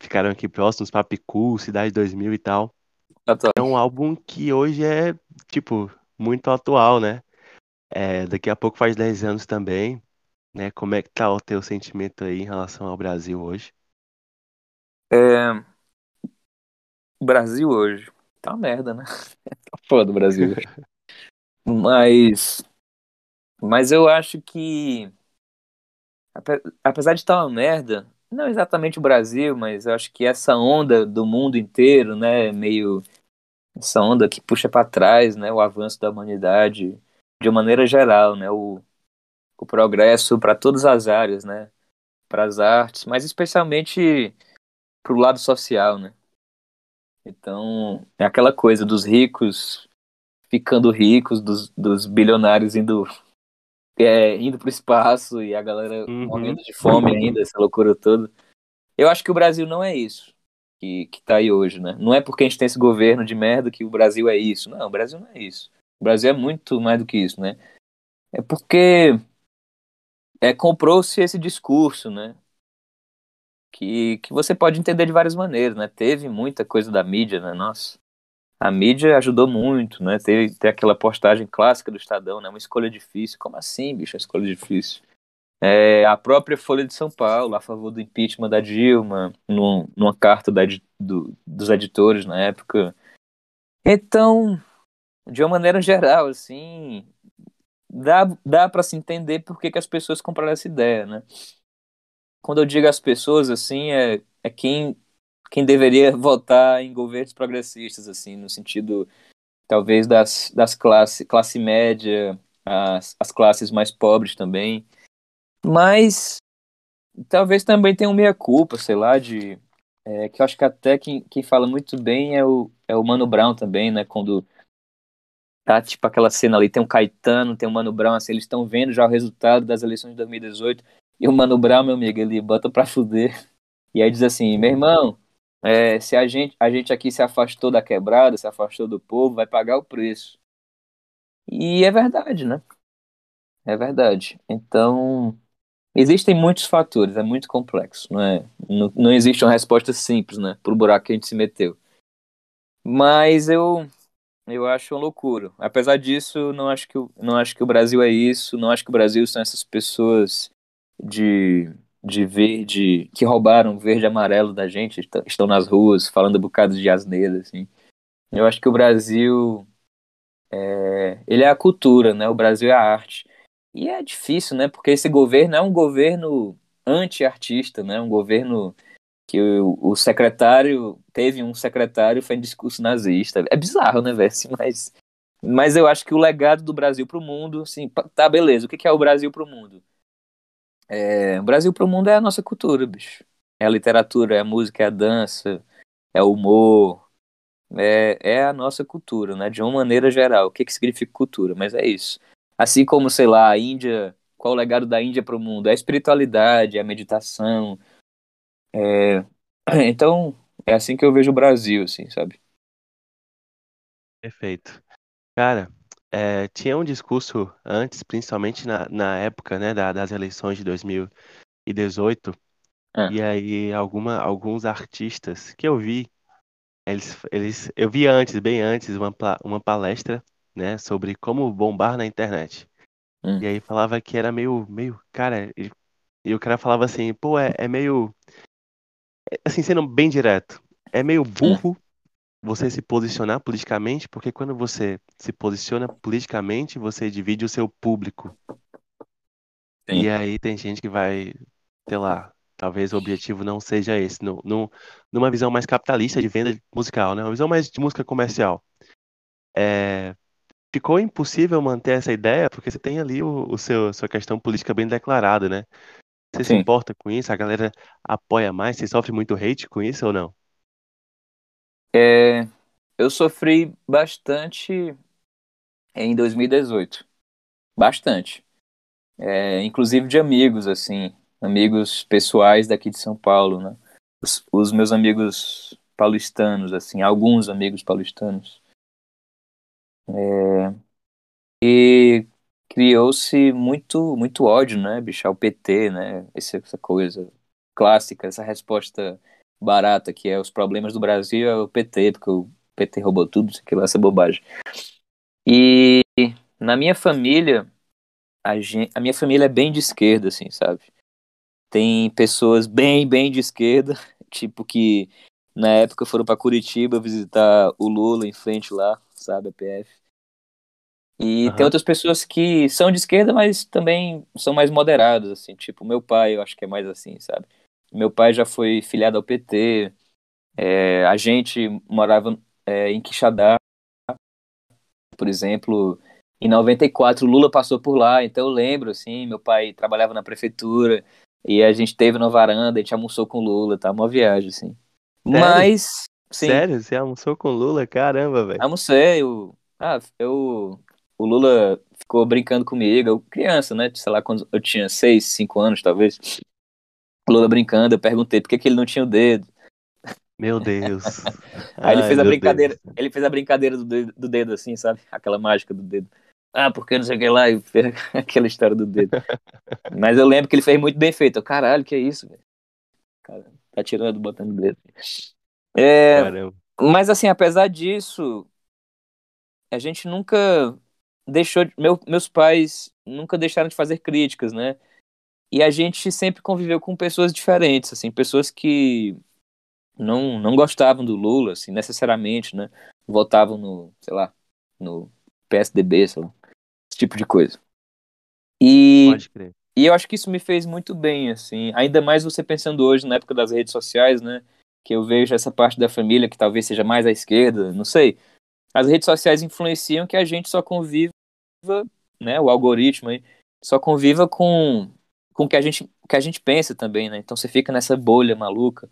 [SPEAKER 1] ficaram aqui próximos, Papicu, Cidade 2000 e tal. É um álbum que hoje é, tipo, muito atual, né? É, daqui a pouco faz 10 anos também, né? Como é que tá o teu sentimento aí em relação ao Brasil hoje?
[SPEAKER 2] É... O Brasil hoje tá uma merda, né? (laughs) Tá foda o Brasil hoje. (laughs) Mas. Mas eu acho que. Ape- Apesar de estar uma merda, não exatamente o Brasil, mas eu acho que essa onda do mundo inteiro, né? Meio. Essa onda que puxa pra trás, né? O avanço da humanidade, de uma maneira geral, né? O, o progresso para todas as áreas, né? Para as artes, mas especialmente pro lado social, né? Então, é aquela coisa dos ricos ficando ricos, dos, dos bilionários indo é, indo pro espaço e a galera
[SPEAKER 1] Uhum.
[SPEAKER 2] morrendo de fome ainda, essa loucura toda. Eu acho que o Brasil não é isso que, que tá aí hoje, né? Não é porque a gente tem esse governo de merda que o Brasil é isso. Não, o Brasil não é isso. O Brasil é muito mais do que isso, né? É porque é, comprou-se esse discurso, né? Que, que você pode entender de várias maneiras, né? Teve muita coisa da mídia, né? Nossa, a mídia ajudou muito, né? Teve, tem aquela postagem clássica do Estadão, né? Uma escolha difícil. Como assim, bicho? Uma escolha difícil. É, a própria Folha de São Paulo, a favor do impeachment da Dilma, num, numa carta da do- dos editores na época. Então, de uma maneira geral, assim, dá, dá para se entender por que, que as pessoas compraram essa ideia, né? Quando eu digo as pessoas, assim, é, é quem, quem deveria votar em governos progressistas, assim, no sentido, talvez, das, das classes, classe média, as, as classes mais pobres também. Mas talvez também tenha um meia-culpa, sei lá, de. é, que eu acho que até quem, quem fala muito bem é o, é o Mano Brown também, né? Quando tá tipo aquela cena ali, tem o Caetano, tem o Mano Brown, assim, eles estão vendo já o resultado das eleições de 2018, e o Mano Brown, meu amigo, ele bota pra fuder. E aí diz assim, meu irmão, é, se a gente, a gente aqui se afastou da quebrada, se afastou do povo, vai pagar o preço. E é verdade, né? É verdade. Então, existem muitos fatores, é muito complexo, não é? Não, não existe uma resposta simples, né, pro buraco que a gente se meteu. Mas eu eu acho uma loucura. Apesar disso, não acho que não acho que o Brasil é isso, não acho que o Brasil são essas pessoas de de verde que roubaram verde e amarelo da gente, estão nas ruas falando bocados de asneira assim. Eu acho que o Brasil é, ele é a cultura, né? O Brasil é a arte. E é difícil, né? Porque esse governo é um governo anti-artista, né? Um governo que o, o, secretário teve um secretário fez discurso nazista. É bizarro, né, velho? (laughs) Mas, mas eu acho que o legado do Brasil para o mundo, assim, tá beleza. O que é o Brasil para o mundo? É, o Brasil para o mundo é a nossa cultura, bicho. É a literatura, é a música, é a dança, é o humor, é, é a nossa cultura, né? De uma maneira geral. O que, que significa cultura? Mas é isso. Assim como, sei lá, a Índia, qual o legado da Índia para o mundo? É a espiritualidade, é a meditação. É... (clears throat) Então, é assim que eu vejo o Brasil, assim, sabe?
[SPEAKER 1] Perfeito. Cara, é, tinha um discurso antes, principalmente na, na época né, da, das eleições de 2018, é. e aí alguma, alguns artistas que eu vi, eles, eles, eu vi antes, bem antes, uma, uma palestra né, sobre como bombar na internet. Hum. E aí falava que era meio, meio, cara, e, e o cara falava assim, pô, é, é meio, é, assim, sendo bem direto, é meio hum. burro. Você se posicionar politicamente, porque quando você se posiciona politicamente, você divide o seu público. Sim. E aí tem gente que vai, sei lá, talvez o objetivo não seja esse, no, no, numa visão mais capitalista de venda musical, né? Uma visão mais de música comercial. É, ficou impossível manter essa ideia porque você tem ali o, o seu sua questão política bem declarada, né? Você Sim. se importa com isso? A galera apoia mais? Você sofre muito hate com isso ou não?
[SPEAKER 2] É, eu sofri bastante em 2018. Bastante. É, inclusive de amigos, assim, amigos pessoais daqui de São Paulo, né? Os, os meus amigos paulistanos, assim, alguns amigos paulistanos. É, e criou-se muito, muito ódio, né, bicho, ao PT, né, essa coisa clássica, essa resposta barata que é os problemas do Brasil é o PT, porque o PT roubou tudo, isso aqui lá, essa bobagem. E na minha família, a, gente, a minha família é bem de esquerda, assim, sabe? Tem pessoas bem, bem de esquerda, (laughs) tipo que na época foram para Curitiba visitar o Lula em frente lá, sabe, a PF. E uhum. tem outras pessoas que são de esquerda, mas também são mais moderadas, assim, tipo, meu pai, eu acho que é mais assim, sabe? Meu pai já foi filiado ao PT, é, a gente morava é, em Quixadá, por exemplo, em 94 Lula passou por lá, então eu lembro, assim, meu pai trabalhava na prefeitura, e a gente teve na varanda, a gente almoçou com Lula, tá? Uma viagem, assim. Sério? Mas.
[SPEAKER 1] Sim. Sério? Você almoçou com Lula? Caramba, velho.
[SPEAKER 2] Almocei, eu. Ah, eu o Lula ficou brincando comigo, eu criança, né? Sei lá, quando eu tinha 6, 5 anos, talvez. Lula brincando, eu perguntei por que, que ele não tinha o dedo.
[SPEAKER 1] Meu Deus. (laughs)
[SPEAKER 2] Aí ele fez a brincadeira, Deus. ele fez a brincadeira do dedo, do dedo, assim, sabe? Aquela mágica do dedo. Ah, porque não sei o que lá, e fez (laughs) aquela história do dedo. (laughs) Mas eu lembro que ele fez muito bem feito. Eu, Caralho, que é isso, velho? Cara, tá tirando, botando o dedo. É, Caramba. Mas assim, apesar disso, a gente nunca deixou meu, meus pais nunca deixaram de fazer críticas, né? E a gente sempre conviveu com pessoas diferentes, assim, pessoas que não não gostavam do Lula, assim, necessariamente, né? Votavam no, sei lá, no PSDB, sei lá, esse tipo de coisa. E Pode crer. E eu acho que isso me fez muito bem, assim, ainda mais você pensando hoje na época das redes sociais, né? Que eu vejo essa parte da família que talvez seja mais à esquerda, não sei. As redes sociais influenciam que a gente só convive né, o algoritmo aí, só conviva com com o que a gente que a gente pensa também, né? Então você fica nessa bolha maluca.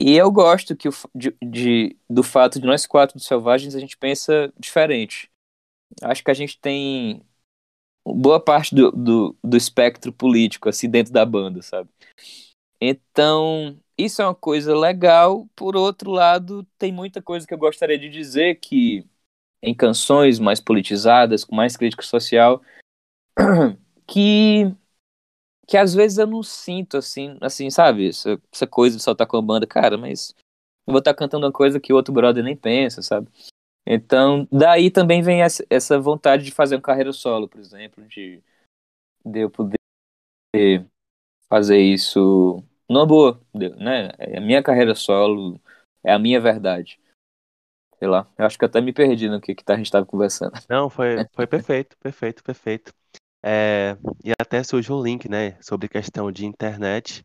[SPEAKER 2] E eu gosto que o, de, de, do fato de nós quatro dos selvagens a gente pensa diferente. Acho que a gente tem boa parte do, do, do espectro político assim dentro da banda, sabe? Então isso é uma coisa legal. Por outro lado, tem muita coisa que eu gostaria de dizer que em canções mais politizadas, com mais crítica social, (clears throat) que que às vezes eu não sinto assim, assim, sabe? Essa, essa coisa de soltar com a banda, cara, mas eu vou estar tá cantando uma coisa que outro brother nem pensa, sabe? Então, daí também vem essa, essa vontade de fazer uma carreira solo, por exemplo, de, de eu poder fazer isso numa boa, né? É a minha carreira solo, é a minha verdade. Sei lá, eu acho que até me perdi no que, que a gente estava conversando.
[SPEAKER 1] Não, foi, foi (laughs) perfeito, perfeito, perfeito. É, e até surgiu o link, né, sobre questão de internet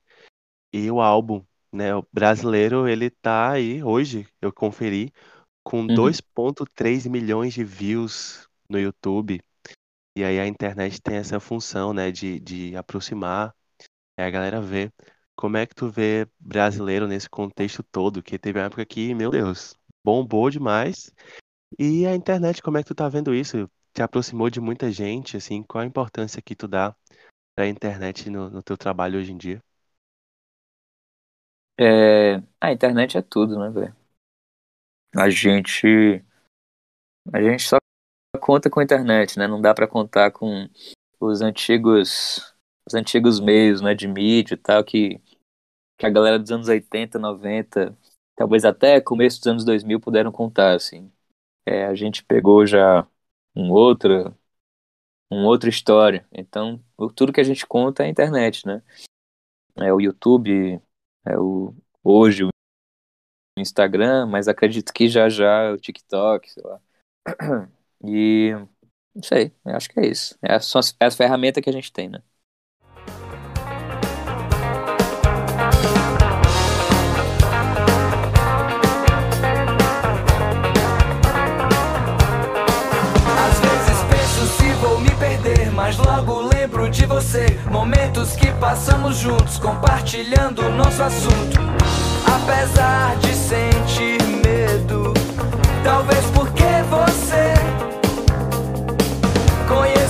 [SPEAKER 1] e o álbum, né, o brasileiro, ele tá aí hoje, eu conferi, com uhum. 2.3 milhões de views no YouTube. E aí a internet tem essa função, né, de, de aproximar, é, a galera ver. Como é que tu vê brasileiro nesse contexto todo? Que teve uma época que, meu Deus, bombou demais. E a internet, como é que tu tá vendo isso? Te aproximou de muita gente, assim, qual a importância que tu dá para a internet no, no teu trabalho hoje em dia?
[SPEAKER 2] É, a internet é tudo, né, velho? A gente a gente só conta com a internet, né? Não dá para contar com os antigos os antigos meios, né, de mídia e tal que que a galera dos anos 80, 90, talvez até começo dos anos 2000 puderam contar, assim. É, a gente pegou já um outra, uma outra história. Então, tudo que a gente conta é a internet, né? É o YouTube, é o hoje o Instagram, mas acredito que já já o TikTok, sei lá. (clears throat) E não sei, acho que é isso. A, é a ferramenta que a gente tem, né?
[SPEAKER 3] Mas logo lembro de você. Momentos que passamos juntos, compartilhando nosso assunto. Apesar de sentir medo, talvez porque você conheça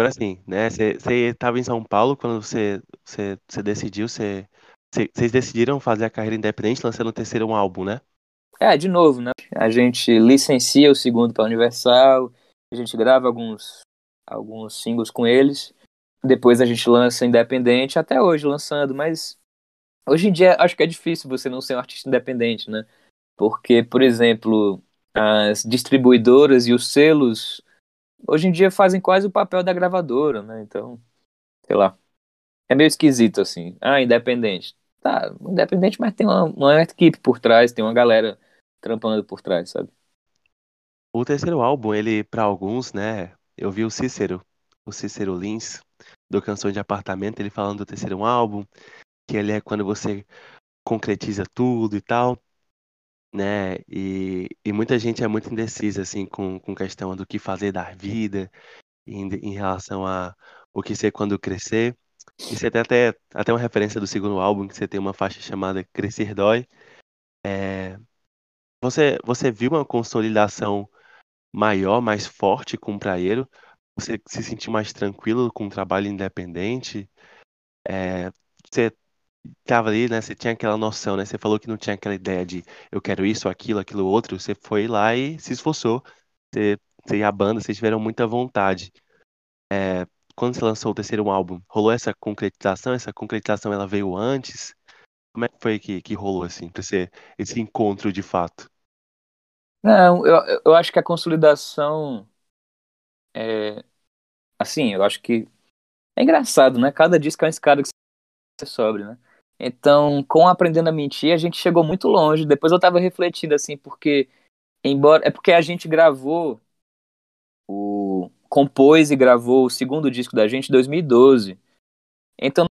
[SPEAKER 3] Agora
[SPEAKER 1] sim, né? Você estava em São Paulo quando você, você, você decidiu, vocês decidiram fazer a carreira independente lançando o terceiro álbum, né?
[SPEAKER 2] É, de novo, né? A gente licencia o segundo para Universal, a gente grava alguns, alguns singles com eles, depois a gente lança independente, até hoje lançando, mas hoje em dia acho que é difícil você não ser um artista independente, né? Porque, por exemplo, as distribuidoras e os selos hoje em dia fazem quase o papel da gravadora, né? Então, sei lá. É meio esquisito, assim. Ah, independente. Tá, independente, mas tem uma, uma equipe por trás, tem uma galera trampando por trás, sabe?
[SPEAKER 1] O terceiro álbum, ele, para alguns, né? Eu vi o Cícero, o Cícero Lins, do Canção de Apartamento, ele falando do terceiro álbum, que ele é quando você concretiza tudo e tal né? E, e muita gente é muito indecisa, assim, com, com questão do que fazer da vida, em, em relação a o que ser quando crescer. E você tem até, até uma referência do segundo álbum, que você tem uma faixa chamada Crescer Dói. É, você, você viu uma consolidação maior, mais forte com o Praieiro? Você se sentiu mais tranquilo com o trabalho independente? É, você tava ali, né? Você tinha aquela noção, né? Você falou que não tinha aquela ideia de eu quero isso, aquilo, aquilo outro. Você foi lá e se esforçou. Você, você e a banda, vocês tiveram muita vontade. É, quando você lançou o terceiro álbum, rolou essa concretização? Essa concretização ela veio antes? Como é que foi que, que rolou, assim, pra ser esse encontro de fato?
[SPEAKER 2] Não, eu, eu acho que a consolidação é. Assim, eu acho que. É engraçado, né? Cada disco é uma escada que você sobe, né? Então, com Aprendendo a Mentir, a gente chegou muito longe. Depois eu tava refletindo, assim, porque, embora. É porque a gente gravou o compôs e gravou o segundo disco da gente em 2012. Então,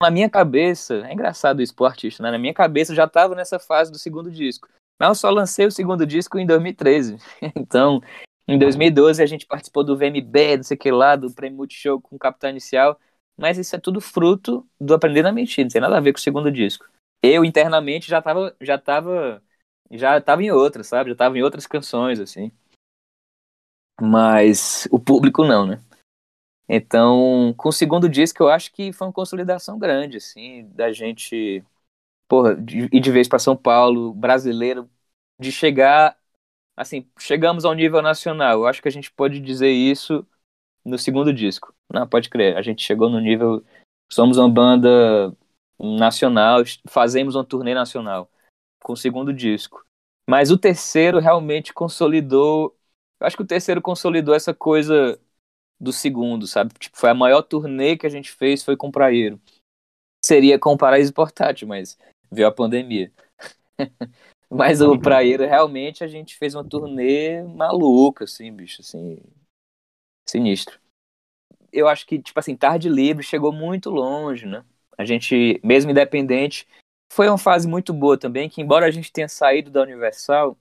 [SPEAKER 2] na minha cabeça, é engraçado isso pro artista, né? Na minha cabeça eu já tava nessa fase do segundo disco. Mas eu só lancei o segundo disco em 2013. (laughs) então, em 2012 a gente participou do VMB, não sei o que lá, do Prêmio Multishow com o Capital Inicial. Mas isso é tudo fruto do Aprender na Mentira, não tem nada a ver com o segundo disco. Eu, internamente, já tava, já tava, já tava em outras, sabe? Já tava em outras canções, assim. Mas o público não, né? Então, com o segundo disco, eu acho que foi uma consolidação grande, assim, da gente, porra, de, ir de vez para São Paulo, brasileiro, de chegar, assim, chegamos ao nível nacional. Eu acho que a gente pode dizer isso no segundo disco. Não, pode crer, a gente chegou no nível, somos uma banda nacional, fazemos uma turnê nacional com o segundo disco. Mas o terceiro realmente consolidou, eu acho que o terceiro consolidou essa coisa do segundo, sabe? Tipo, foi a maior turnê que a gente fez, foi com o Praieiro. Seria com o Paraíso Portátil, mas veio a pandemia. (laughs) mas o Praieiro, realmente, a gente fez uma turnê maluca, assim, bicho, assim, sinistro. Eu acho que, tipo assim, Tarde Livre chegou muito longe, né? A gente, mesmo independente, foi uma fase muito boa também, que embora a gente tenha saído da Universal,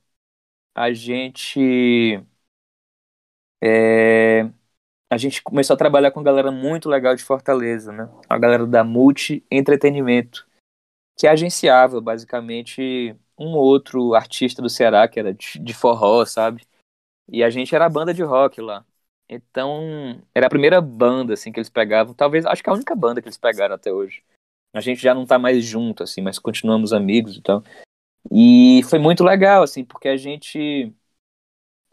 [SPEAKER 2] a gente é, a gente começou a trabalhar com uma galera muito legal de Fortaleza, né? A galera da Multi Entretenimento, que agenciava basicamente um outro artista do Ceará, que era de forró, sabe? E a gente era a banda de rock lá. Então, era a primeira banda, assim, que eles pegavam. Talvez, acho que é a única banda que eles pegaram até hoje. A gente já não tá mais junto, assim, mas continuamos amigos e tal. E foi muito legal, assim, porque a gente.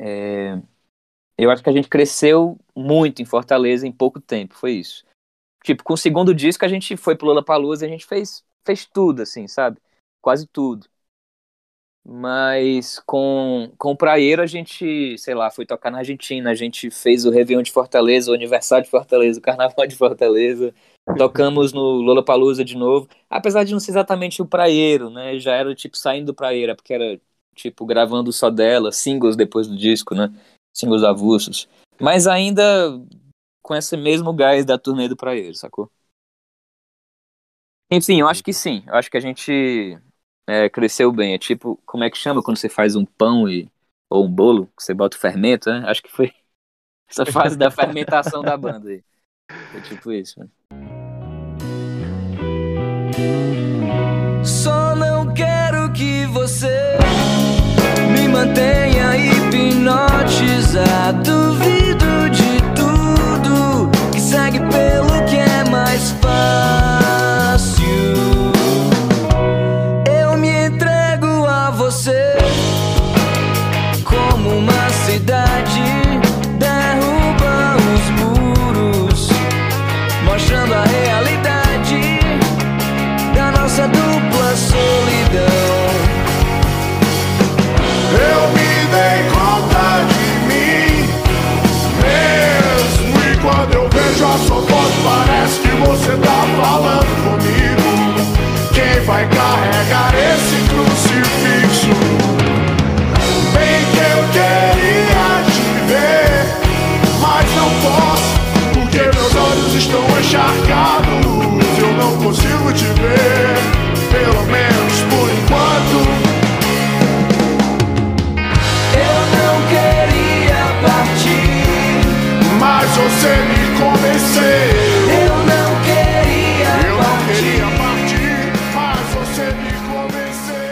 [SPEAKER 2] É, eu acho que a gente cresceu muito em Fortaleza em pouco tempo, foi isso. Tipo, com o segundo disco a gente foi pro Lollapalooza e a gente fez, fez tudo, assim, sabe? Quase tudo. Mas com, com o Praieiro a gente, sei lá, foi tocar na Argentina, a gente fez o Réveillon de Fortaleza, o aniversário de Fortaleza, o Carnaval de Fortaleza, tocamos no Lollapalooza de novo, apesar de não ser exatamente o Praieiro, né, já era tipo saindo do Praieiro, porque era tipo gravando só dela, singles depois do disco, né, singles avulsos. Mas ainda com esse mesmo gás da turnê do Praieiro, sacou? Enfim, eu acho que sim. Eu acho que a gente é, cresceu bem. É tipo, como é que chama quando você faz um pão e, ou um bolo, que você bota o fermento, né? Acho que foi (laughs) essa fase da fermentação da banda aí. Foi tipo isso, né?
[SPEAKER 3] Só não quero que você me mantenha hipnotizado.
[SPEAKER 4] Você me convenceu.
[SPEAKER 3] Eu não queria
[SPEAKER 4] Eu não
[SPEAKER 3] partir.
[SPEAKER 4] queria partir, mas você me convenceu.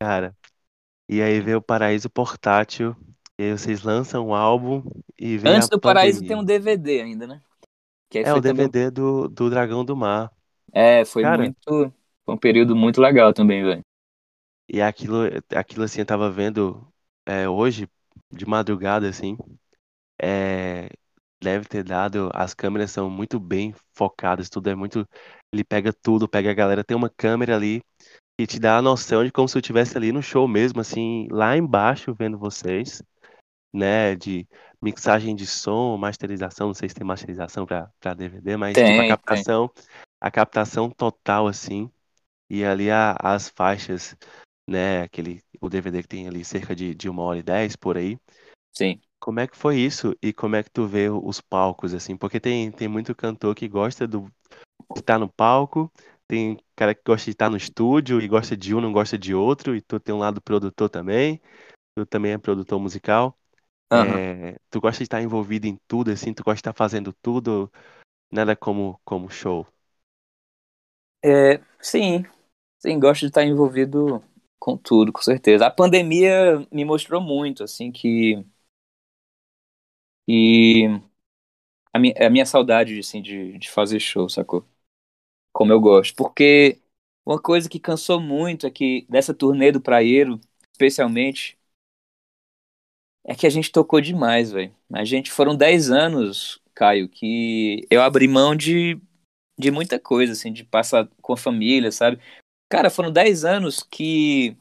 [SPEAKER 1] Cara, e aí veio o Paraíso Portátil, e aí vocês lançam um álbum e vem
[SPEAKER 2] Antes
[SPEAKER 1] a
[SPEAKER 2] do Paraíso
[SPEAKER 1] pandemia.
[SPEAKER 2] tem um DVD ainda, né?
[SPEAKER 1] É, o
[SPEAKER 2] foi também-
[SPEAKER 1] DVD do, do Dragão do Mar.
[SPEAKER 2] É, foi
[SPEAKER 1] Cara.
[SPEAKER 2] muito. Foi um período muito legal também, velho.
[SPEAKER 1] E aquilo, aquilo assim, eu tava vendo é, hoje, de madrugada, assim. É, deve ter dado. As câmeras são muito bem focadas, tudo é muito. Ele pega tudo, pega a galera. Tem uma câmera ali que te dá a noção de como se eu estivesse ali no show mesmo, assim, lá embaixo vendo vocês, né? De mixagem de som, masterização, não sei se tem masterização pra DVD, mas tipo,
[SPEAKER 2] Tem,
[SPEAKER 1] a
[SPEAKER 2] tem.
[SPEAKER 1] captação, a captação total, assim. E ali a- as faixas né? Aquele, o DVD que tem ali cerca de, de uma hora e dez por aí.
[SPEAKER 2] Sim.
[SPEAKER 1] Como é que foi isso e como é que tu vê os palcos, assim? Porque tem, tem muito cantor que gosta do, de estar no palco, tem cara que gosta de estar no estúdio e gosta de um, não gosta de outro, e tu tem um lado produtor também, tu também é produtor musical.
[SPEAKER 2] Aham.
[SPEAKER 1] É, tu gosta de estar envolvido em tudo, assim, tu gosta de estar fazendo tudo, nada como, como show.
[SPEAKER 2] É, sim, sim, gosto de estar envolvido com tudo, com certeza. A pandemia me mostrou muito, assim, que, que a minha, a minha saudade, assim, de, de fazer show, sacou? Como eu gosto. Porque uma coisa que cansou muito é que, dessa turnê do Praieiro, especialmente, é que a gente tocou demais, velho. A gente, foram 10 anos, Caio, que eu abri mão de de muita coisa, assim, de passar com a família, sabe? Cara, foram 10 anos que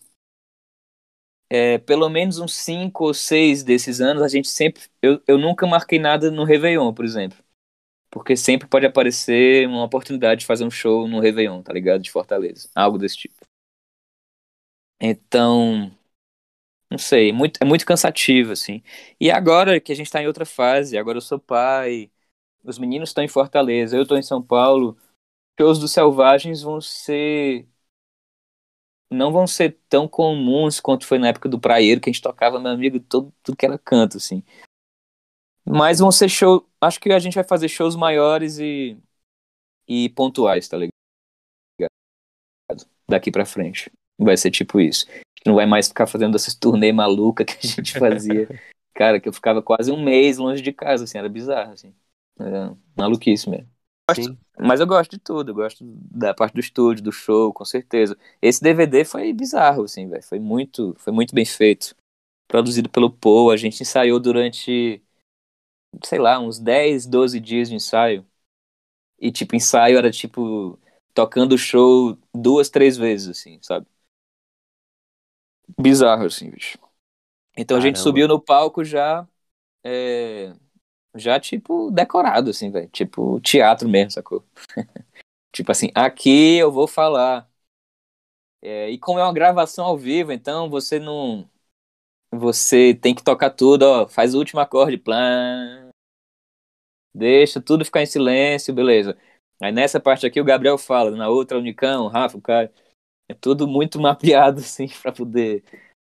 [SPEAKER 2] é, pelo menos uns 5 ou 6 desses anos a gente sempre. Eu, eu nunca marquei nada no Réveillon, por exemplo. Porque sempre pode aparecer uma oportunidade de fazer um show no Réveillon, tá ligado? De Fortaleza. Algo desse tipo. Então. Não sei, muito, é muito cansativo, assim. E agora que a gente tá em outra fase, agora eu sou pai, os meninos estão em Fortaleza, eu estou em São Paulo, shows dos Selvagens vão ser não vão ser tão comuns quanto foi na época do Praieiro, que a gente tocava, meu amigo, todo, tudo que era canto, assim. Mas vão ser shows, acho que a gente vai fazer shows maiores e, e pontuais, tá ligado? Daqui pra frente. Vai ser tipo isso. Não vai mais ficar fazendo essas turnê maluca que a gente fazia. (laughs) Cara, que eu ficava quase um mês longe de casa, assim, era bizarro, assim. É, maluquice mesmo.
[SPEAKER 1] Sim.
[SPEAKER 2] Mas eu gosto de tudo, eu gosto da parte do estúdio, do show, com certeza. Esse DVD foi bizarro, assim, velho. Foi muito, foi muito bem feito. Produzido pelo Paul, a gente ensaiou durante, sei lá, uns 10, 12 dias de ensaio. E, tipo, ensaio era, tipo, tocando o show duas, três vezes, assim, sabe? Bizarro, assim, bicho. Então a gente
[SPEAKER 1] Caramba.
[SPEAKER 2] subiu no palco já, é, já, tipo, decorado, assim, velho. Tipo, teatro mesmo, sacou? (laughs) tipo assim, aqui eu vou falar. É, e como é uma gravação ao vivo, então você não. Você tem que tocar tudo, ó. Faz o último acorde, plá. Deixa tudo ficar em silêncio, beleza. Aí nessa parte aqui o Gabriel fala, na outra o Nicão, o Rafa, o cara. É tudo muito (laughs) mapeado, assim, pra poder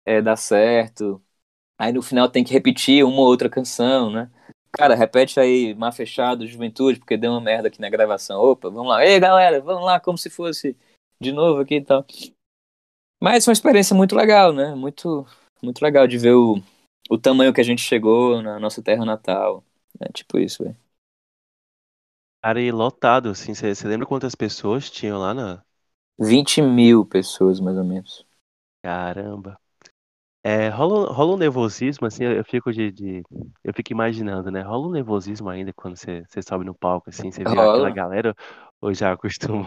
[SPEAKER 2] é, dar certo. Aí no final tem que repetir uma ou outra canção, né? Cara, repete aí, Mar Fechado, Juventude, porque deu uma merda aqui na gravação. Opa, vamos lá. Ei, galera, vamos lá, como se fosse de novo aqui e tal. Mas foi uma experiência muito legal, né? Muito, muito legal de ver o, o tamanho que a gente chegou na nossa terra natal. É tipo isso, velho.
[SPEAKER 1] Cara, e lotado, assim, você lembra quantas pessoas tinham lá na.
[SPEAKER 2] 20 mil pessoas, mais ou menos.
[SPEAKER 1] Caramba. É, rola, rola um nervosismo, assim, eu fico de, de- Eu fico imaginando, né? Rola um nervosismo ainda quando você, você sobe no palco, assim, você vê aquela galera, ou já acostumou?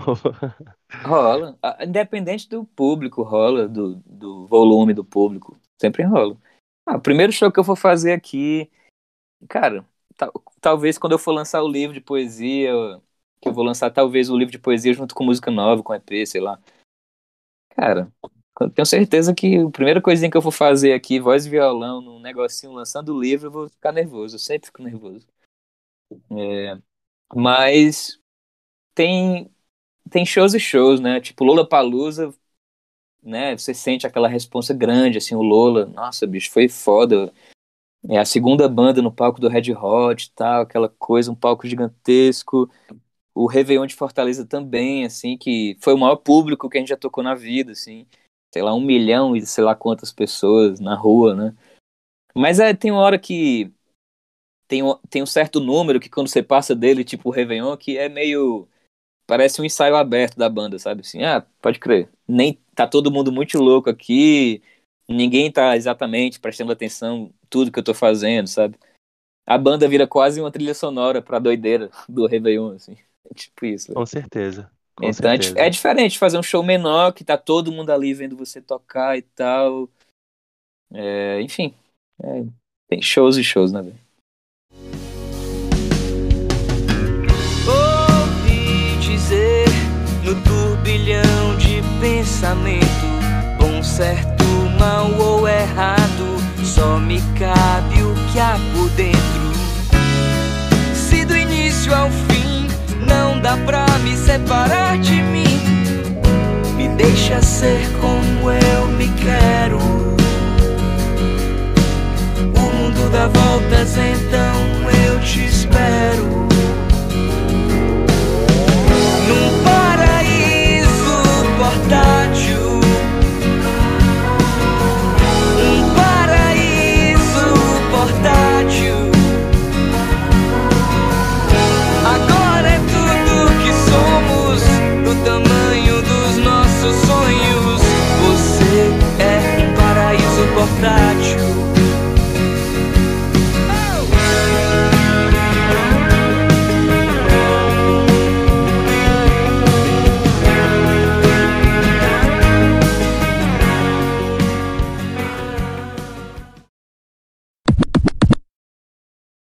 [SPEAKER 2] Rola. Independente do público, rola, do, do volume do público. Sempre rola. Ah, o primeiro show que eu for fazer aqui, cara, tal- talvez quando eu for lançar o livro de poesia, que eu vou lançar talvez o livro de poesia junto com música nova, com EP, sei lá. Cara, tenho certeza que a primeira coisinha que eu for fazer aqui, voz e violão, num negocinho lançando o livro, eu vou ficar nervoso. Eu sempre fico nervoso. É, mas tem tem shows e shows, né? Tipo Lollapalooza, né? Você sente aquela responsa grande, assim, o Lola. Nossa, bicho, foi foda. É a segunda banda no palco do Red Hot tal, aquela coisa, um palco gigantesco. O Réveillon de Fortaleza também, assim, que foi o maior público que a gente já tocou na vida, assim. Sei lá, um milhão e sei lá quantas pessoas na rua, né? Mas é, tem uma hora que tem tem um certo número que quando você passa dele, tipo o Réveillon, que é meio. Parece um ensaio aberto da banda, sabe? Assim, ah, pode crer. Nem tá todo mundo muito louco aqui, ninguém tá exatamente prestando atenção tudo que eu tô fazendo, sabe? A banda vira quase uma trilha sonora pra doideira do Réveillon, assim. É (laughs) tipo isso. velho.
[SPEAKER 1] Com certeza. Com
[SPEAKER 2] Então é, é diferente fazer um show menor, que tá todo mundo ali vendo você tocar e tal. É, enfim, é, tem shows e shows, né, velho?
[SPEAKER 3] Ouvi dizer no turbilhão de pensamento, bom certo, mal ou errado, só me cabe o que há por dentro. Se do início ao fim não dá pra me separar de mim, me deixa ser como eu me quero. O mundo dá voltas, então eu te espero.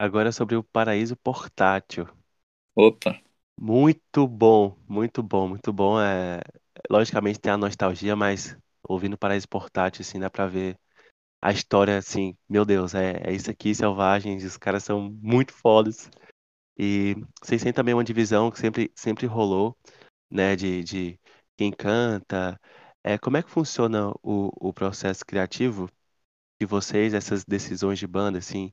[SPEAKER 3] Agora
[SPEAKER 1] sobre o paraíso portátil.
[SPEAKER 2] Opa.
[SPEAKER 1] Muito bom, muito bom, muito bom. É, logicamente tem a nostalgia, mas ouvindo Paraíso Portátil, assim, dá pra ver a história, assim, meu Deus, é, é isso aqui, Selvagens, os caras são muito fodas. E vocês têm também uma divisão que sempre, sempre rolou, né, de, de quem canta. É, como é que funciona o, o processo criativo de vocês, essas decisões de banda, assim?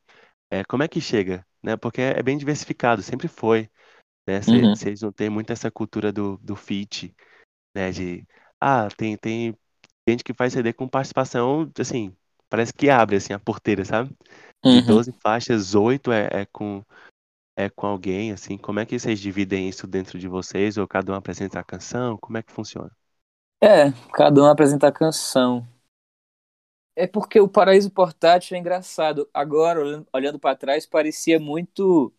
[SPEAKER 1] É, como é que chega, né? Porque é bem diversificado, sempre foi, né? Cê-
[SPEAKER 2] Uhum.
[SPEAKER 1] Vocês não têm muito essa cultura do, do feat, né? De, ah, tem, tem gente que faz CD com participação, assim, parece que abre, assim, a porteira, sabe? De
[SPEAKER 2] Uhum.
[SPEAKER 1] 12 faixas, 8 é, é com, é com alguém, assim. Como é que vocês dividem isso dentro de vocês? Ou cada um apresenta a canção? Como é que funciona?
[SPEAKER 2] É, cada um apresenta a canção. É porque o Paraíso Portátil é engraçado. Agora, olhando, para trás, parecia muito.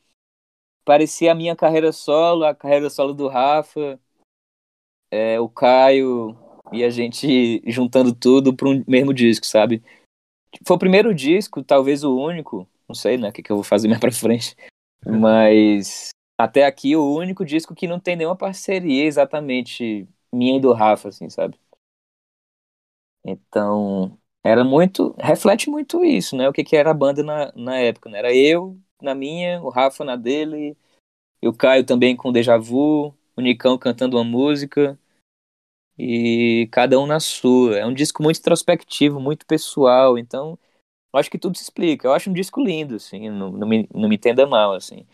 [SPEAKER 2] Parecia a minha carreira solo, a carreira solo do Rafa, é, o Caio e a gente juntando tudo para um mesmo disco, sabe? Foi o primeiro disco, talvez o único, não sei, né? O que, que eu vou fazer (laughs) mais pra frente. Mas até aqui o único disco que não tem nenhuma parceria exatamente minha e do Rafa, assim, sabe? Então, era muito. Reflete muito isso, né? O que, que era a banda na, na época, né? Era eu na minha, o Rafa na dele, o Caio também com Deja Vu, o Nicão cantando uma música, e cada um na sua. É um disco muito introspectivo, muito pessoal, então acho que tudo se explica. Eu acho um disco lindo, assim, não, não, me, não me entenda mal, assim.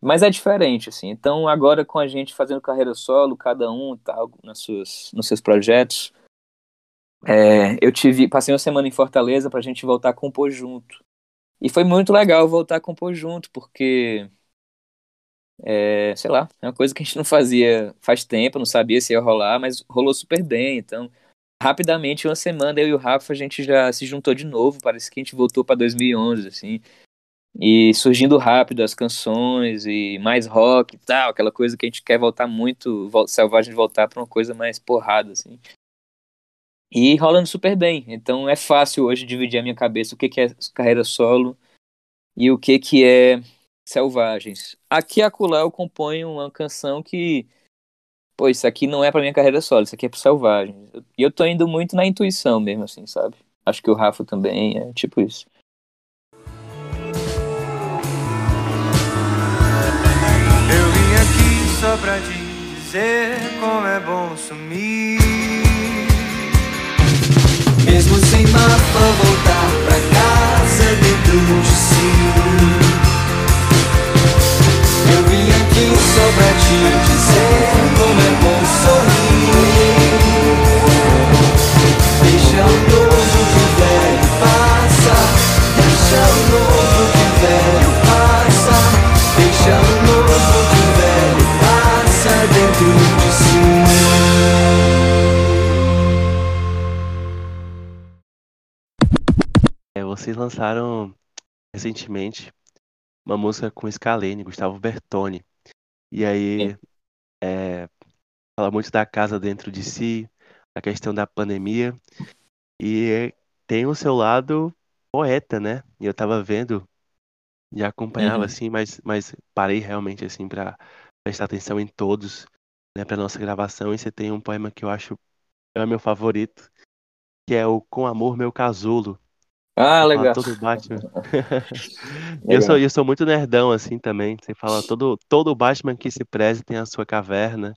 [SPEAKER 2] Mas é diferente, assim. Então, agora com a gente fazendo carreira solo, cada um tal, nas suas, nos seus projetos, é, eu tive, passei uma semana em Fortaleza pra gente voltar a compor junto. E foi muito legal voltar a compor junto, porque, é, sei lá, é uma coisa que a gente não fazia faz tempo, não sabia se ia rolar, mas rolou super bem. Então, rapidamente, uma semana, eu e o Rafa, a gente já se juntou de novo, parece que a gente voltou pra 2011, assim. E surgindo rápido as canções e mais rock e tal, aquela coisa que a gente quer voltar muito, Selvagem voltar pra uma coisa mais porrada, assim. E rolando super bem. Então é fácil hoje dividir a minha cabeça o que, que é carreira solo e o que, que é Selvagens. Aqui e acolá eu componho uma canção que, pô, isso aqui não é pra minha carreira solo, isso aqui é pro Selvagens. E eu tô indo muito na intuição mesmo, assim, sabe? Acho que o Rafa também é tipo isso.
[SPEAKER 5] Eu vim aqui só pra dizer como é bom sumir.
[SPEAKER 3] Sem mapa, voltar pra casa dentro de si. Eu vim aqui só pra te
[SPEAKER 1] lançaram recentemente uma música com Scalene, Gustavo Bertoni. E aí, é, fala muito da casa dentro de si, a questão da pandemia. E tem o seu lado poeta, né? E eu tava vendo, já acompanhava
[SPEAKER 2] Uhum.
[SPEAKER 1] assim, mas, mas parei realmente assim pra prestar atenção em todos, né, pra nossa gravação. E você tem um poema que eu acho é o meu favorito, que é o Com Amor Meu Casulo.
[SPEAKER 2] Ah, legal.
[SPEAKER 1] todo Batman. (laughs) E eu
[SPEAKER 2] Legal.
[SPEAKER 1] sou, eu sou muito nerdão assim também. Você fala todo, todo Batman que se preze tem a sua caverna.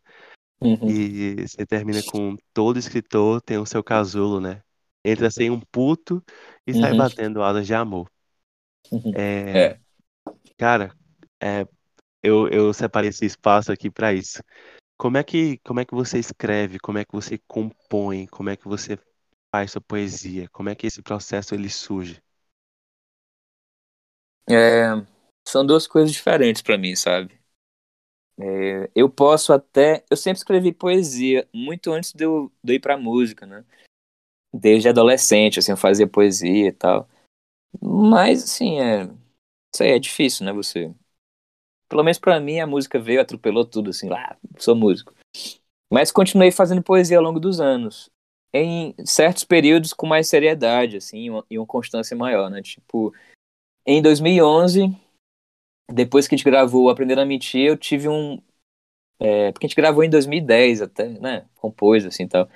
[SPEAKER 2] Uhum.
[SPEAKER 1] E você termina com todo escritor tem o seu casulo, né? Entra sem um puto e sai
[SPEAKER 2] Uhum.
[SPEAKER 1] batendo asas de amor.
[SPEAKER 2] Uhum.
[SPEAKER 1] É,
[SPEAKER 2] É.
[SPEAKER 1] Cara, é, eu, eu separei esse espaço aqui pra isso. Como é que, como é que você escreve? Como é que você compõe? Como é que você faz sua poesia? Como é que esse processo ele surge?
[SPEAKER 2] É, são duas coisas diferentes pra mim, sabe? É, eu posso até. Eu sempre escrevi poesia, muito antes de eu, de eu ir pra música, né? Desde adolescente, assim, eu fazia poesia e tal. Mas, assim, é. Isso aí é difícil, né? Você. Pelo menos pra mim, a música veio, atropelou tudo, assim, lá, sou músico. Mas continuei fazendo poesia ao longo dos anos. Em certos períodos com mais seriedade, assim, e uma, constância maior, né? Tipo, em 2011, depois que a gente gravou Aprendendo a Mentir, eu tive um. é, porque a gente gravou em 2010 até, né? Compôs, assim e tal.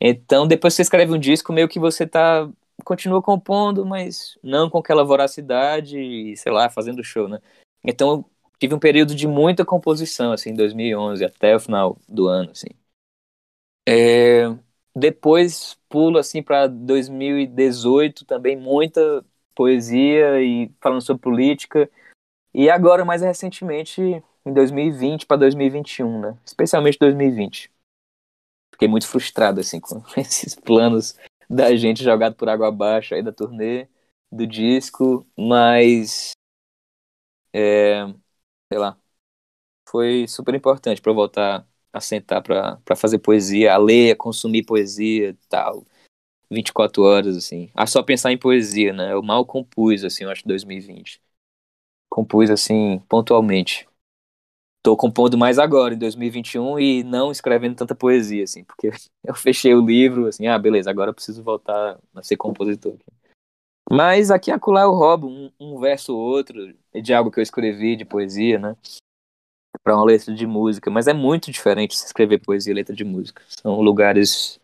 [SPEAKER 2] Então, depois que você escreve um disco, meio que você tá. Continua compondo, mas não com aquela voracidade e, sei lá, fazendo show, né? Então, tive um período de muita composição, assim, em 2011, até o final do ano, assim. É, depois pulo, assim, para 2018, também muita poesia e falando sobre política. E agora, mais recentemente, em 2020 para 2021, né? Especialmente 2020. Fiquei muito frustrado, assim, com (laughs) esses planos da gente jogado por água abaixo aí da turnê, do disco, mas. É, sei lá. Foi super importante para voltar a sentar para fazer poesia, a ler, a consumir poesia e tal. 24 horas, assim. A só pensar em poesia, né? Eu mal compus, assim, eu acho, 2020. Compus, assim, pontualmente. Tô compondo mais agora, em 2021, e não escrevendo tanta poesia, assim, porque (laughs) eu fechei o livro, assim, ah, beleza, agora eu preciso voltar a ser compositor. Mas aqui acolá eu roubo um, um verso ou outro de algo que eu escrevi, de poesia, né? Pra uma letra de música. Mas é muito diferente se escrever poesia e letra de música. São lugares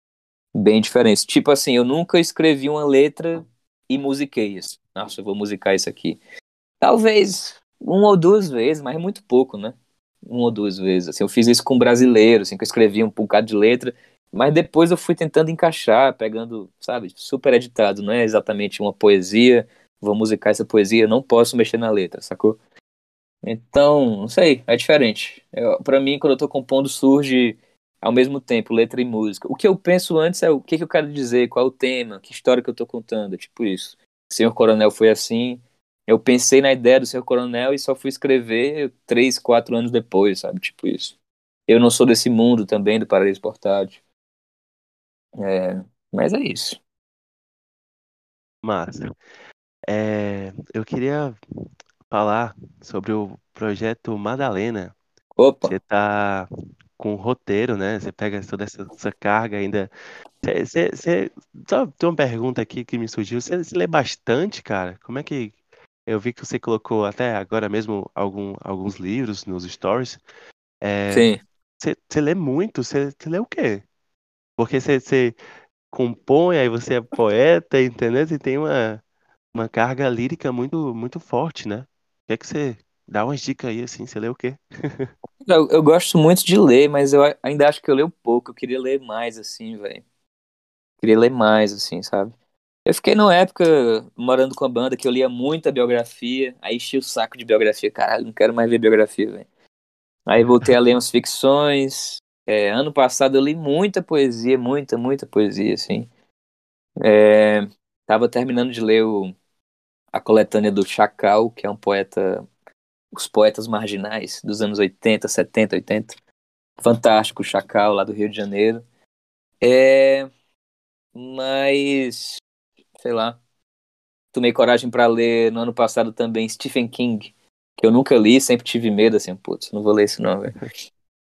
[SPEAKER 2] bem diferentes. Tipo assim, eu nunca escrevi uma letra e musiquei isso. Nossa, eu vou musicar isso aqui. Talvez uma ou duas vezes, mas é muito pouco, né? Uma ou duas vezes. Assim, eu fiz isso com brasileiro, assim, que eu escrevi um bocado de letra, mas depois eu fui tentando encaixar, pegando, sabe, super editado. Não é exatamente uma poesia, vou musicar essa poesia, não posso mexer na letra, sacou? Então, não sei, é diferente. Pra mim, quando eu tô compondo, surge ao mesmo tempo letra e música. O que eu penso antes é o que, que eu quero dizer, qual é o tema, que história que eu tô contando, tipo isso. Senhor Coronel foi assim, eu pensei na ideia do Senhor Coronel e só fui escrever três, quatro anos depois, sabe? Tipo isso. Eu não sou desse mundo também, do Paraíso Portátil. É, mas é isso.
[SPEAKER 1] Massa. É, eu queria falar sobre o projeto Madalena.
[SPEAKER 2] Opa,
[SPEAKER 1] Você tá com roteiro, né? Você pega toda essa, essa carga ainda. Você, você, você- Só tem uma pergunta aqui que me surgiu. Você, você lê bastante, cara? Como é que. Eu vi que você colocou até agora mesmo algum, alguns livros nos stories. É,
[SPEAKER 2] sim.
[SPEAKER 1] você, você lê muito? Você, você lê o quê? Porque você, você compõe, aí você é poeta, entendeu? Você tem uma, uma carga lírica muito, muito forte, né? Que é que você dá umas dicas aí, assim? Você lê o quê?
[SPEAKER 2] Eu, eu gosto muito de ler, mas eu ainda acho que eu leio pouco. Eu queria ler mais, assim, velho. Queria ler mais, assim, sabe? Eu fiquei numa época morando com a banda que eu lia muita biografia, aí enchi o saco de biografia. Caralho, não quero mais ver biografia, velho. Aí voltei a ler umas ficções. É, ano passado eu li muita poesia, muita, muita poesia, assim. É, tava terminando de ler o, a coletânea do Chacal, que é um poeta, os poetas marginais dos anos 80, 70, 80. Fantástico, Chacal, lá do Rio de Janeiro. É, mas, sei lá, tomei coragem pra ler no ano passado também Stephen King, que eu nunca li, sempre tive medo, assim, putz, não vou ler isso não, velho.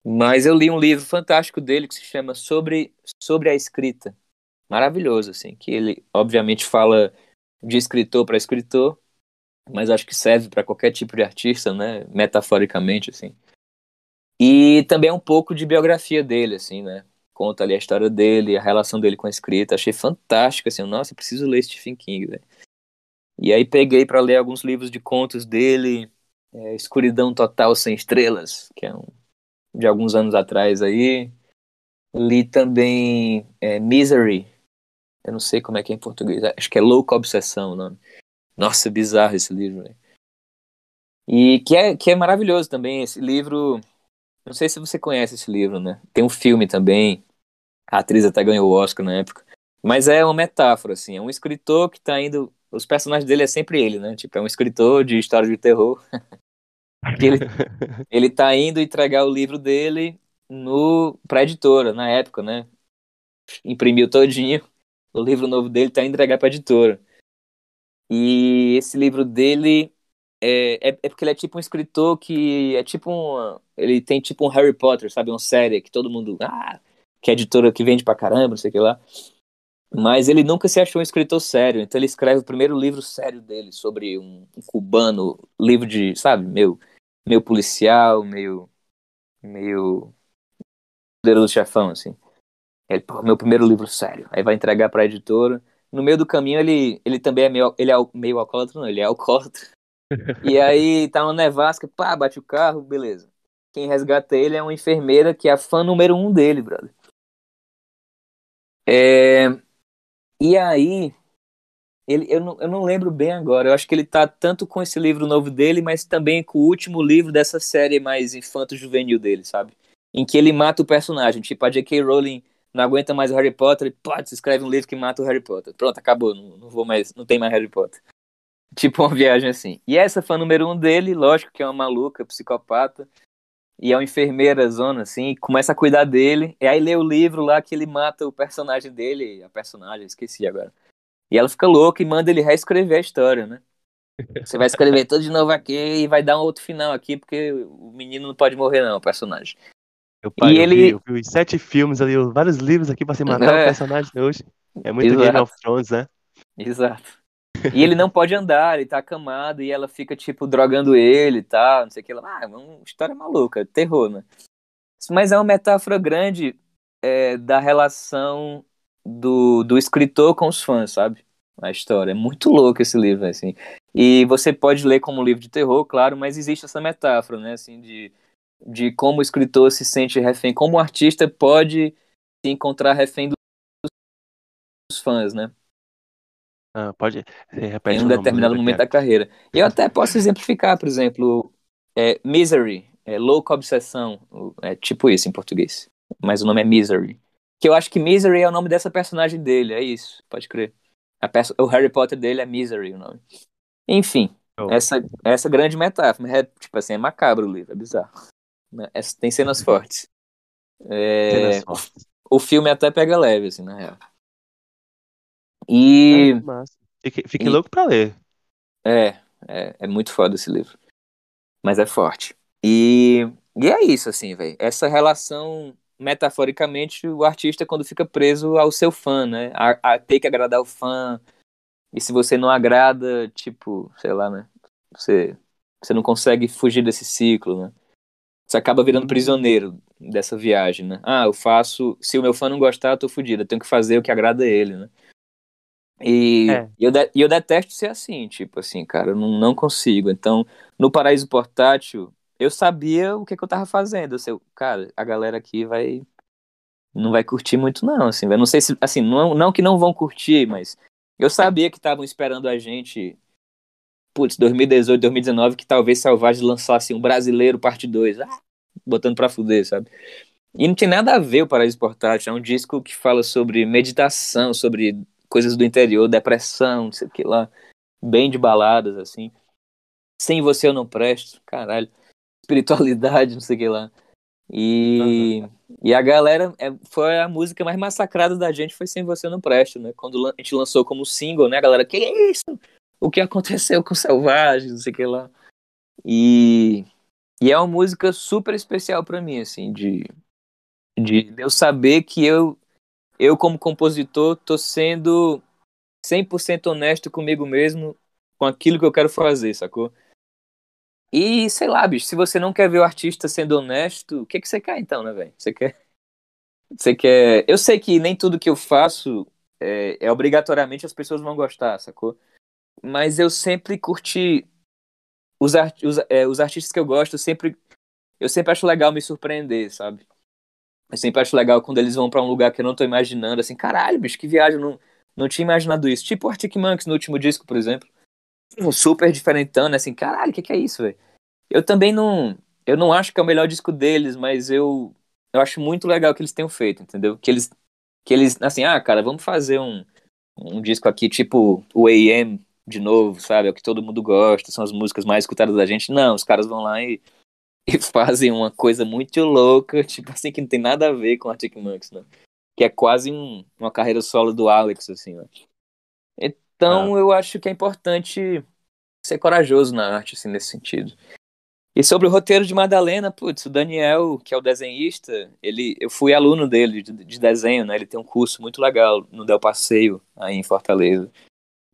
[SPEAKER 2] Mas eu li um livro fantástico dele que se chama Sobre, Sobre a Escrita. Maravilhoso, assim, que ele obviamente fala de escritor para escritor, mas acho que serve para qualquer tipo de artista, né, metaforicamente, assim. E também um pouco de biografia dele, assim, né, conta ali a história dele, a relação dele com a escrita. Achei fantástico, assim, nossa, preciso ler Stephen King, velho. E aí peguei para ler alguns livros de contos dele, é, Escuridão Total Sem Estrelas, que é um, de alguns anos atrás aí. Li também é, Misery, eu não sei como é que é em português, acho que é Louca Obsessão o nome. Nossa, bizarro esse livro, velho. E que é, que é maravilhoso também, esse livro não sei se você conhece esse livro, né? Tem um filme também. A atriz até ganhou o Oscar na época. Mas é uma metáfora, assim. É um escritor que tá indo. Os personagens dele é sempre ele, né? Tipo, é um escritor de história de terror. (laughs) ele, (laughs) ele tá indo entregar o livro dele no pra editora, na época, né? Imprimiu todinho. O livro novo dele tá indo entregar pra editora. E esse livro dele é, é, é, porque ele é tipo um escritor que é tipo um. Ele tem tipo um Harry Potter, sabe? Uma série que todo mundo. Ah, que é editora que vende pra caramba, não sei o que lá. Mas ele nunca se achou um escritor sério, então ele escreve o primeiro livro sério dele sobre um, um cubano, livro de, sabe, meio, meio policial, meio. meio. poderoso chefão, assim. Ele, pô, meu primeiro livro sério. Aí vai entregar pra editora. No meio do caminho ele, ele também é meio. Ele é meio alcoólatra, não, ele é alcoólatra. (laughs) E aí tá uma nevasca, pá, bate o carro, beleza. Quem resgata ele é uma enfermeira que é a fã número um dele, brother. É... E aí, ele, eu, não, eu não lembro bem agora. Eu acho que ele tá tanto com esse livro novo dele, mas também com o último livro dessa série mais infanto-juvenil dele, sabe? Em que ele mata o personagem. Tipo, a J.K. Rowling não aguenta mais o Harry Potter e pode se escreve um livro que mata o Harry Potter. Pronto, acabou. Não, não vou mais, não tem mais Harry Potter. (laughs) Tipo uma viagem assim. E essa fã número um dele, lógico que é uma maluca, psicopata. E é uma enfermeira zona, assim, começa a cuidar dele. E aí lê o livro lá que ele mata o personagem dele, a personagem, esqueci agora. E ela fica louca e manda ele reescrever a história, né? (laughs) Você vai escrever tudo de novo aqui e vai dar um outro final aqui, porque o menino não pode morrer, não, o personagem.
[SPEAKER 1] Meu pai,
[SPEAKER 2] E
[SPEAKER 1] eu,
[SPEAKER 2] ele-
[SPEAKER 1] vi, eu vi os sete filmes ali, vários livros aqui pra se matar
[SPEAKER 2] É.
[SPEAKER 1] o personagem hoje. É muito
[SPEAKER 2] Exato.
[SPEAKER 1] Game of Thrones, né?
[SPEAKER 2] Exato. E ele não pode andar, ele tá acamado e ela fica, tipo, drogando ele e tal, não sei o que. Ela, ah, é uma história maluca, terror, né? Mas é uma metáfora grande é, da relação do, do escritor com os fãs, sabe? A história. É muito louco esse livro, assim. E você pode ler como um livro de terror, claro, mas existe essa metáfora, né? Assim, de, de como o escritor se sente refém, como o artista pode se encontrar refém dos fãs, né?
[SPEAKER 1] Ah, pode.
[SPEAKER 2] Em um determinado momento da carreira. Eu até posso exemplificar, por exemplo, é, Misery, é, Louca Obsessão, é tipo isso em português, mas o nome é Misery. Que eu acho que Misery é o nome dessa personagem dele, é isso, pode crer. A perso- o Harry Potter dele é Misery o nome. Enfim,
[SPEAKER 1] Show.
[SPEAKER 2] essa, essa grande metáfora, é, tipo assim, é macabro o livro, é bizarro. Né? É- tem cenas fortes. É,
[SPEAKER 1] Cenas fortes.
[SPEAKER 2] o filme até pega leve, assim, na real. E...
[SPEAKER 1] Ah. Fique, fique
[SPEAKER 2] e-
[SPEAKER 1] louco pra ler.
[SPEAKER 2] É, é, é muito foda esse livro. Mas é forte. E, e é isso, assim, velho. Essa relação, metaforicamente, o artista quando fica preso ao seu fã, né? A, a ter que agradar o fã. E se você não agrada, tipo, sei lá, né? Você, você não consegue fugir desse ciclo, né? Você acaba virando prisioneiro dessa viagem, né? Ah, eu faço. Se o meu fã não gostar, eu tô fudido. Eu tenho que fazer o que agrada ele, né? E
[SPEAKER 1] É.
[SPEAKER 2] eu, de- eu detesto ser assim, tipo assim, cara, eu não, não consigo. Então, no Paraíso Portátil, eu sabia o que, que eu tava fazendo. Eu sei, cara, a galera aqui vai. Não vai curtir muito, não, assim, velho. Não sei se. Assim, não, não que não vão curtir, mas eu sabia que estavam esperando a gente. Putz, 2018, 2019, que talvez Selvagem lançasse um brasileiro parte 2. Ah, botando pra fuder, sabe? E não tem nada a ver o Paraíso Portátil. É um disco que fala sobre meditação, sobre coisas do interior, depressão, não sei o que lá. Bem de baladas, assim. Sem você eu não presto, caralho. Espiritualidade, não sei o que lá. E, e a galera, é, foi a música mais massacrada da gente, foi Sem Você Eu Não Presto, né? Quando a gente lançou como single, né? A galera, que é isso? O que aconteceu com Selvagem, não sei o que lá. E, e é uma música super especial pra mim, assim, de, de eu saber que eu, eu como compositor, tô sendo 100% honesto comigo mesmo, com aquilo que eu quero fazer, sacou? E sei lá, bicho, se você não quer ver o artista sendo honesto, o que, que você quer então, né, velho? Você quer. Você quer. Eu sei que nem tudo que eu faço é, é obrigatoriamente as pessoas vão gostar, sacou? Mas eu sempre curti os, art... os, é, os artistas que eu gosto, eu sempre eu sempre acho legal me surpreender, sabe? Eu sempre acho legal quando eles vão para um lugar que eu não tô imaginando, assim, caralho, bicho, que viagem, não, não tinha imaginado isso. Tipo o Arctic Monkeys no último disco, por exemplo. Um super diferentão, né? Assim, caralho, o que, que é isso, velho? Eu também não. Eu não acho que é o melhor disco deles, mas eu. Eu acho muito legal que eles tenham feito, entendeu? Que eles. Que eles. Assim, ah, cara, vamos fazer um. Um disco aqui, tipo o AM de novo, sabe? É o que todo mundo gosta, são as músicas mais escutadas da gente. Não, os caras vão lá e, (laughs) e fazem uma coisa muito louca, (laughs) tipo assim, que não tem nada a ver com Arctic Monkeys, né? Que é quase um, uma carreira solo do Alex, assim, né? Então ah. eu acho que é importante ser corajoso na arte, assim, nesse sentido. E sobre o roteiro de Madalena, putz, o Daniel, que é o desenhista, ele, eu fui aluno dele de, de desenho, né? Ele tem um curso muito legal no Del Passeio, aí em Fortaleza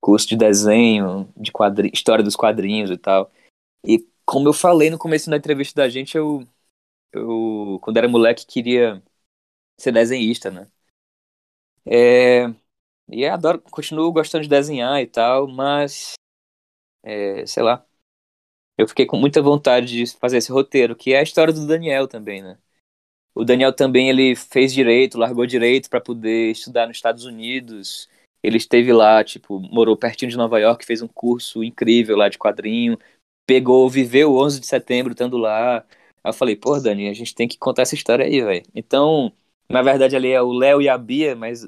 [SPEAKER 2] curso de desenho, de quadri... história dos quadrinhos e tal. E como eu falei no começo da entrevista da gente, eu, eu quando era moleque, queria ser desenhista, né? É, e adoro, continuo gostando de desenhar e tal, mas é, sei lá. Eu fiquei com muita vontade de fazer esse roteiro, que é a história do Daniel também, né? O Daniel também ele fez direito, largou direito para poder estudar nos Estados Unidos ele esteve lá, tipo, morou pertinho de Nova York, fez um curso incrível lá de quadrinho, pegou, viveu o 11 de setembro estando lá. Aí eu falei, pô, Dani, a gente tem que contar essa história aí, velho. Então, na verdade ali é o Léo e a Bia, mas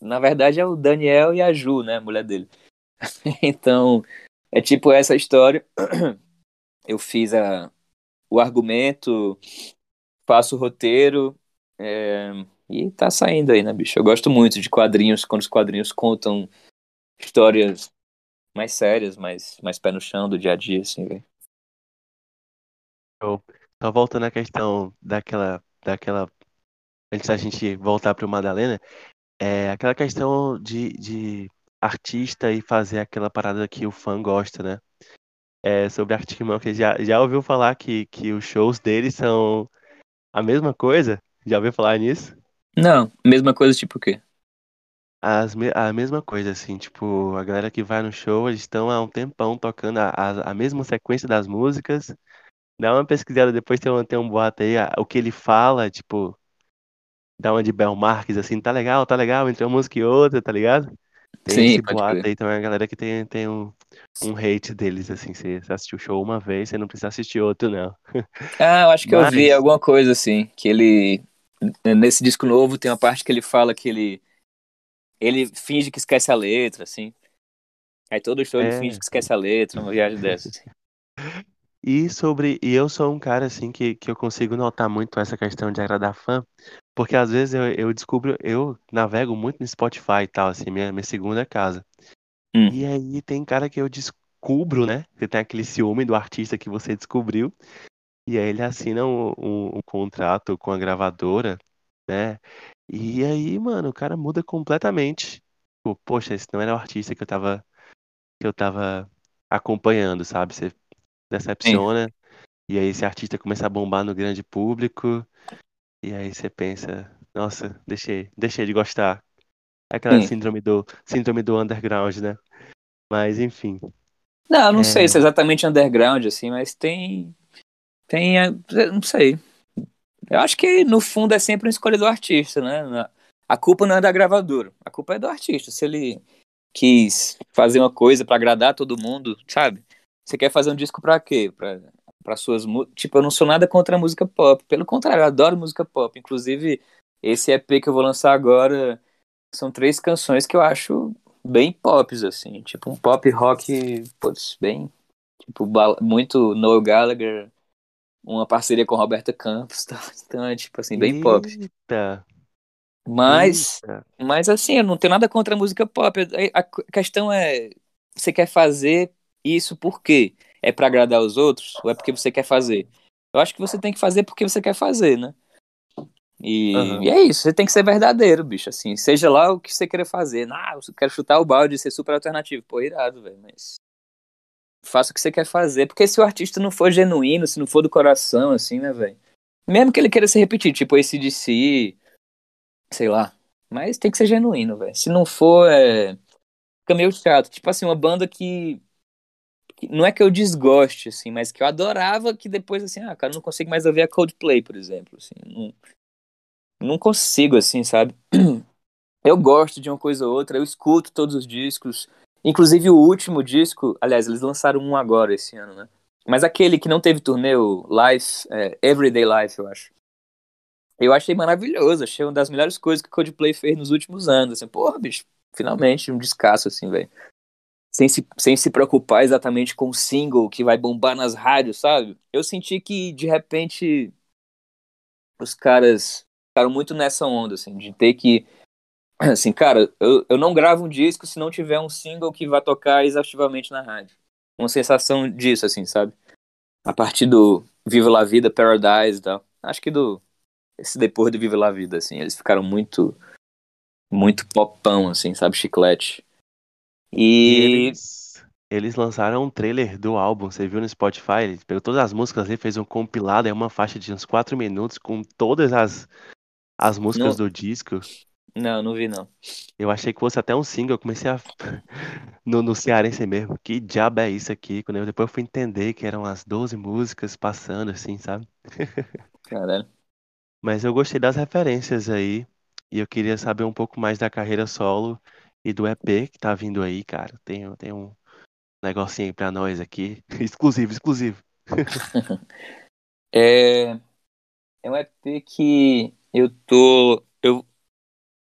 [SPEAKER 2] na verdade é o Daniel e a Ju, né, a mulher dele. (laughs) então, é tipo essa história. (clears throat) Eu fiz a, o argumento, faço o roteiro, é, e tá saindo aí, né, bicho? Eu gosto muito de quadrinhos, quando os quadrinhos contam histórias mais sérias, mais, mais pé no chão do dia a dia, assim, velho.
[SPEAKER 1] Só voltando à questão daquela, daquela. Antes da gente voltar pro Madalena, é aquela questão de, de artista e fazer aquela parada que o fã gosta, né? É, sobre Arctic Monkeys, já, já ouviu falar que, que os shows deles são a mesma coisa? Já ouviu falar nisso?
[SPEAKER 2] Não, mesma coisa tipo o quê?
[SPEAKER 1] As me- a mesma coisa, assim, tipo, a galera que vai no show, eles estão há um tempão tocando a, a, a mesma sequência das músicas. Dá uma pesquisada depois, tem um, tem um boato aí, a- o que ele fala, tipo, dá uma de Bel Marques, assim, tá legal, tá legal, entre uma música e outra, tá ligado? Tem
[SPEAKER 2] Sim,
[SPEAKER 1] esse
[SPEAKER 2] pode
[SPEAKER 1] boato
[SPEAKER 2] crer.
[SPEAKER 1] aí, então é a galera que tem, tem um, um hate deles, assim, você, assistiu o show uma vez, você não precisa assistir outro, não.
[SPEAKER 2] Ah, eu acho que eu vi
[SPEAKER 1] Mas,
[SPEAKER 2] alguma coisa assim, que ele nesse disco novo tem uma parte que ele fala que ele ele finge que esquece a letra, assim. Aí todo show ele finge
[SPEAKER 1] é,
[SPEAKER 2] que esquece a letra, uma viagem dessa. Assim. (laughs)
[SPEAKER 1] E sobre. E eu sou um cara assim que, que eu consigo notar muito essa questão de agradar fã, porque às vezes eu, eu descubro, eu navego muito no Spotify e tal, assim, minha, minha segunda casa.
[SPEAKER 2] Hum,
[SPEAKER 1] E aí tem cara que eu descubro, né? Você tem aquele ciúme do artista que você descobriu, e aí ele assina um, um, um contrato com a gravadora, né? E aí, mano, o cara muda completamente. Tipo, poxa, esse não era o artista que eu tava, que eu tava acompanhando, sabe? Você
[SPEAKER 2] sim,
[SPEAKER 1] decepciona. E aí esse artista começa a bombar no grande público, e aí você pensa, nossa, deixei, deixei de gostar. Aquela
[SPEAKER 2] sim.
[SPEAKER 1] síndrome do, síndrome do underground, né? Mas enfim.
[SPEAKER 2] Não, eu não sei se é
[SPEAKER 1] É,
[SPEAKER 2] exatamente underground, assim, mas tem. Tem. é, Não sei. Eu acho que no fundo é sempre uma escolha do artista, né? A culpa não é da gravadora, a culpa é do artista. Se ele quis fazer uma coisa pra agradar todo mundo, sabe? Você quer fazer um disco pra quê? Pra, suas. Tipo, eu não sou nada contra a música pop. Pelo contrário, eu adoro música pop. Inclusive, esse EP que eu vou lançar agora são três canções que eu acho bem pops, assim. Tipo, um pop rock, putz, bem. Tipo, muito Noel Gallagher, uma parceria com Roberta Campos, tá? Então é tipo assim, bem pop.
[SPEAKER 1] eita,
[SPEAKER 2] Mas,
[SPEAKER 1] eita.
[SPEAKER 2] mas assim, eu não tenho nada contra a música pop. A, a questão é, você quer fazer isso por quê? É pra agradar os outros ou é porque você quer fazer? Eu acho que você tem que fazer porque você quer fazer, né? E,
[SPEAKER 1] Aham.
[SPEAKER 2] e é isso, você tem que ser verdadeiro, bicho, assim, seja lá o que você queira fazer. Ah, eu quero chutar o balde e ser super alternativo. Pô, irado, velho, mas faça o que você quer fazer, porque se o artista não for genuíno, se não for do coração, assim, né, velho? Mesmo que ele queira se repetir, tipo esse DC, sei lá. Mas tem que ser genuíno, velho. Se não for, é... fica meio chato. Tipo assim, uma banda que... Não é que eu desgoste, assim, mas que eu adorava que depois, assim, ah, cara, não consigo mais ouvir a Coldplay, por exemplo. Assim, não, não consigo, assim, sabe? (clears throat) Eu gosto de uma coisa ou outra, eu escuto todos os discos. Inclusive o último disco, aliás, eles lançaram um agora esse ano, né? Mas aquele que não teve turnê, o Life, é, Everyday Life, eu acho. Eu achei maravilhoso, achei uma das melhores coisas que o Coldplay fez nos últimos anos. Assim, porra, bicho, finalmente um descasso, assim, velho. Sem se, sem se preocupar exatamente com o single que vai bombar nas rádios, sabe? Eu senti que, de repente, os caras ficaram muito nessa onda, assim, de ter que. Assim, cara, eu, eu não gravo um disco se não tiver um single que vá tocar exaustivamente na rádio. Uma sensação disso, assim, sabe? A partir do Viva La Vida, Paradise e tal. Acho que do esse depois do Viva La Vida, assim. Eles ficaram muito, muito popão, assim, sabe? Chiclete.
[SPEAKER 1] E
[SPEAKER 2] E.
[SPEAKER 1] eles, eles lançaram um trailer do álbum, você viu no Spotify? Ele pegou todas as músicas ali, fez um compilado, é uma faixa de uns 4 minutos com todas as, as músicas
[SPEAKER 2] Não.
[SPEAKER 1] do disco.
[SPEAKER 2] Não, não vi, não.
[SPEAKER 1] Eu achei que fosse até um single, eu comecei a. (laughs) No, no cearense mesmo. Que diabo é isso aqui? Quando eu, depois eu fui entender que eram as 12 músicas passando, assim, sabe? (laughs)
[SPEAKER 2] Caralho.
[SPEAKER 1] Mas eu gostei das referências aí. E eu queria saber um pouco mais da carreira solo e do EP que tá vindo aí, cara. Tem, tem um negocinho aí pra nós aqui. (laughs) Exclusivo, exclusivo.
[SPEAKER 2] É, é um EP que eu tô.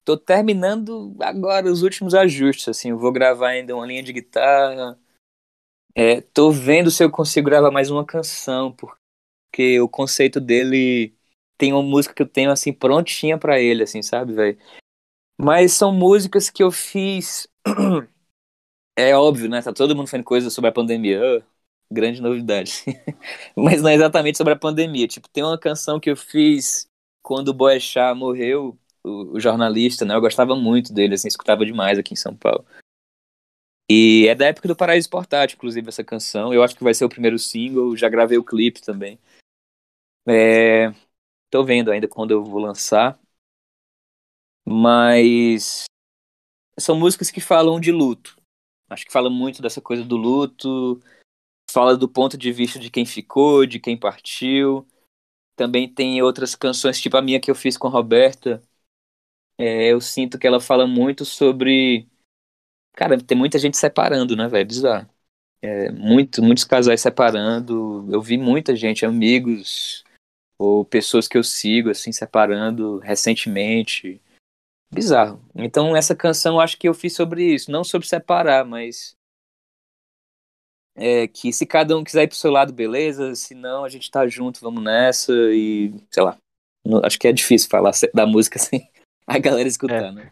[SPEAKER 2] Tô terminando agora os últimos ajustes, assim. Eu vou gravar ainda uma linha de guitarra. É, tô vendo se eu consigo gravar mais uma canção, porque o conceito dele tem uma música que eu tenho assim prontinha pra ele, assim, sabe, velho? Mas são músicas que eu fiz. (clears throat) É óbvio, né? Tá todo mundo fazendo coisa sobre a pandemia. Ah, grande novidade. (laughs) Mas não é exatamente sobre a pandemia. Tipo, tem uma canção que eu fiz quando o Boechat morreu, o, o jornalista, né? Eu gostava muito dele, assim, escutava demais aqui em São Paulo. E é da época do Paraíso Portátil, inclusive, essa canção. Eu acho que vai ser o primeiro single, já gravei o clipe também. É... Tô vendo ainda quando eu vou lançar. Mas são músicas que falam de luto. Acho que fala muito dessa coisa do luto, fala do ponto de vista de quem ficou, de quem partiu. Também tem outras canções, tipo a minha que eu fiz com a Roberta. É, eu sinto que ela fala muito sobre. Cara, tem muita gente separando, né, velho? Bizarro. É, muito, muitos casais separando. Eu vi muita gente, amigos ou pessoas que eu sigo, assim, separando recentemente. Bizarro. Então, essa canção eu acho que eu fiz sobre isso. Não sobre separar, mas. É que se cada um quiser ir pro seu lado, beleza. Se não, a gente tá junto, vamos nessa. E, sei lá. acho que é difícil falar da música (laughs) sem a galera escutar,
[SPEAKER 1] É.
[SPEAKER 2] né?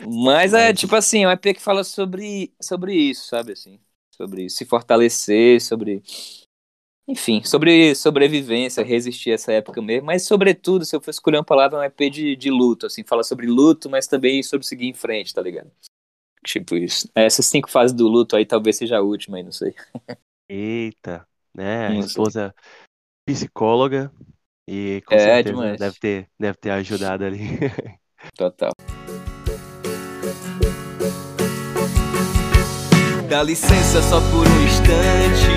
[SPEAKER 2] Mas é tipo assim, é um EP que fala sobre, sobre isso, sabe? Assim, sobre se fortalecer, sobre. Enfim, sobre sobrevivência, resistir a essa época mesmo, mas sobretudo, se eu for escolher uma palavra, é um EP de, de luto, assim, fala sobre luto, mas também sobre seguir em frente, tá ligado? Tipo isso. Essas cinco fases do luto aí talvez seja a última aí, não sei.
[SPEAKER 1] Eita, né? A esposa psicóloga. E com
[SPEAKER 2] É,
[SPEAKER 1] certeza
[SPEAKER 2] demais.
[SPEAKER 1] deve ter, deve ter ajudado ali. (laughs)
[SPEAKER 2] Total.
[SPEAKER 3] Dá licença só por um instante,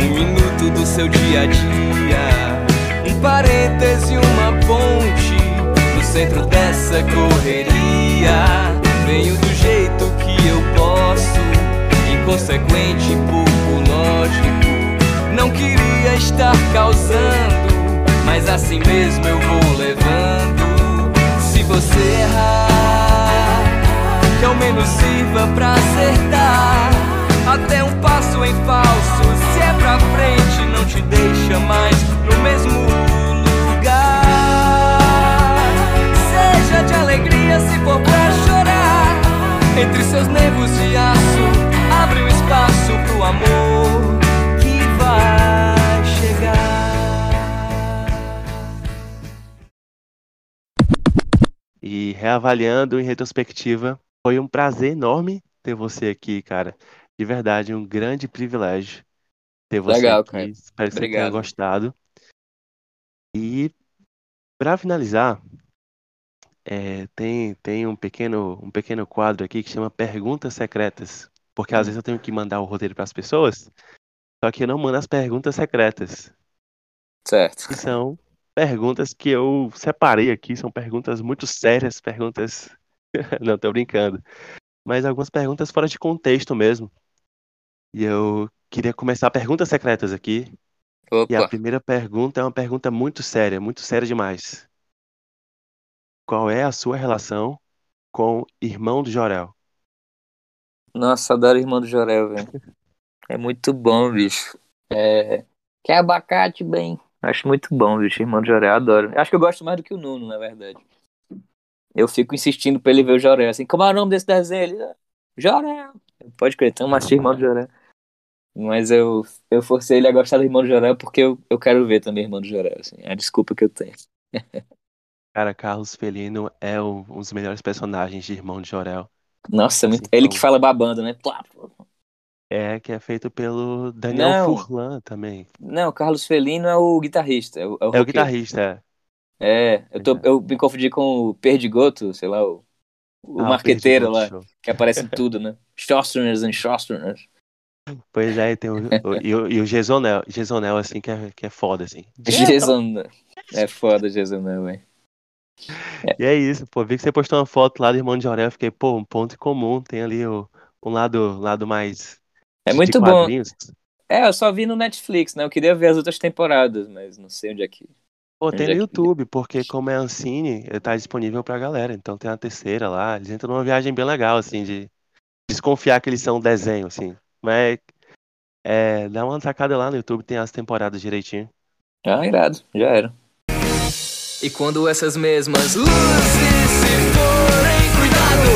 [SPEAKER 3] um minuto do seu dia a dia, um parêntese, uma ponte no centro dessa correria. Venho do jeito que eu posso, inconsequente, pouco lógico. Não queria estar causando, mas assim mesmo eu vou levando. Você errar que ao menos sirva pra acertar. Até um passo em falso, se é pra frente, não te deixa mais no mesmo lugar. Seja de alegria se for pra chorar. Entre seus nervos de aço, abre um espaço pro amor
[SPEAKER 1] E reavaliando em retrospectiva, foi um prazer enorme ter você aqui, cara. De verdade, um grande privilégio ter você
[SPEAKER 2] Legal,
[SPEAKER 1] aqui.
[SPEAKER 2] cara.
[SPEAKER 1] Espero que você tenha
[SPEAKER 2] Obrigado.
[SPEAKER 1] gostado. E para finalizar, é, tem, tem um pequeno, um pequeno quadro aqui que chama Perguntas Secretas. Porque às
[SPEAKER 2] Hum.
[SPEAKER 1] vezes eu tenho que mandar o roteiro para as pessoas, só que eu não mando as perguntas secretas.
[SPEAKER 2] Certo.
[SPEAKER 1] que são perguntas que eu separei aqui, são perguntas muito sérias, perguntas. (laughs) Não, tô brincando. Mas algumas perguntas fora de contexto mesmo. E eu queria começar perguntas secretas aqui. E a
[SPEAKER 2] Opa.
[SPEAKER 1] primeira pergunta é uma pergunta muito séria, muito séria demais. Qual é a sua relação com o irmão do Jorel?
[SPEAKER 2] Nossa, adoro Irmão do Jorel, velho. É muito bom, bicho. É... Quer abacate, bem? Acho muito bom, bicho. Irmão do Jorel, adoro. Acho que eu gosto mais do que o Nuno, na verdade. Eu fico insistindo pra ele ver o Jorel. Assim, como é o nome desse desenho? Ele, "Ah, Jorel. Pode crer, então mas Irmão do Jorel. Mas eu, eu forcei ele a gostar do Irmão do Jorel porque eu, eu quero ver também Irmão do Jorel. Assim. É a desculpa que eu tenho. (laughs)
[SPEAKER 1] Cara, Carlos Felino é um um dos melhores personagens de Irmão de Jorel.
[SPEAKER 2] Nossa.
[SPEAKER 1] Assim,
[SPEAKER 2] ele
[SPEAKER 1] então-
[SPEAKER 2] que fala babando, né? Plá, plá.
[SPEAKER 1] É, que é feito pelo Daniel
[SPEAKER 2] Não.
[SPEAKER 1] Furlan também.
[SPEAKER 2] Não, o Carlos Felino é o guitarrista. É o, é o
[SPEAKER 1] É o guitarrista, é.
[SPEAKER 2] É, eu, tô, eu me confundi com o Perdigoto, sei lá, o, o
[SPEAKER 1] Ah,
[SPEAKER 2] marqueteiro lá,
[SPEAKER 1] Show.
[SPEAKER 2] que aparece em tudo, né? (laughs) Shosterners and Shosterners.
[SPEAKER 1] Pois é, e tem o, o- e o, e o Gesonel, Gesonel, assim, que é, que é foda, assim. (laughs)
[SPEAKER 2] Jason. É foda, né, velho?
[SPEAKER 1] E é isso, pô, vi que você postou uma foto lá do Irmão de eu fiquei, pô, um ponto comum, tem ali o, um lado, lado mais
[SPEAKER 2] É muito bom. É, eu só vi no Netflix, né? Eu queria ver as outras temporadas, mas não sei onde é que.
[SPEAKER 1] Pô,
[SPEAKER 2] Onde
[SPEAKER 1] tem
[SPEAKER 2] é
[SPEAKER 1] no
[SPEAKER 2] que-
[SPEAKER 1] YouTube, porque como é Ancine, ele tá disponível pra galera, então tem a terceira lá, eles entram numa viagem bem legal, assim, de desconfiar que eles são um desenho, assim. Mas, é, dá uma sacada lá no YouTube, tem as temporadas direitinho.
[SPEAKER 2] Ah, irado, já era.
[SPEAKER 3] E quando essas mesmas luzes se forem, cuidado!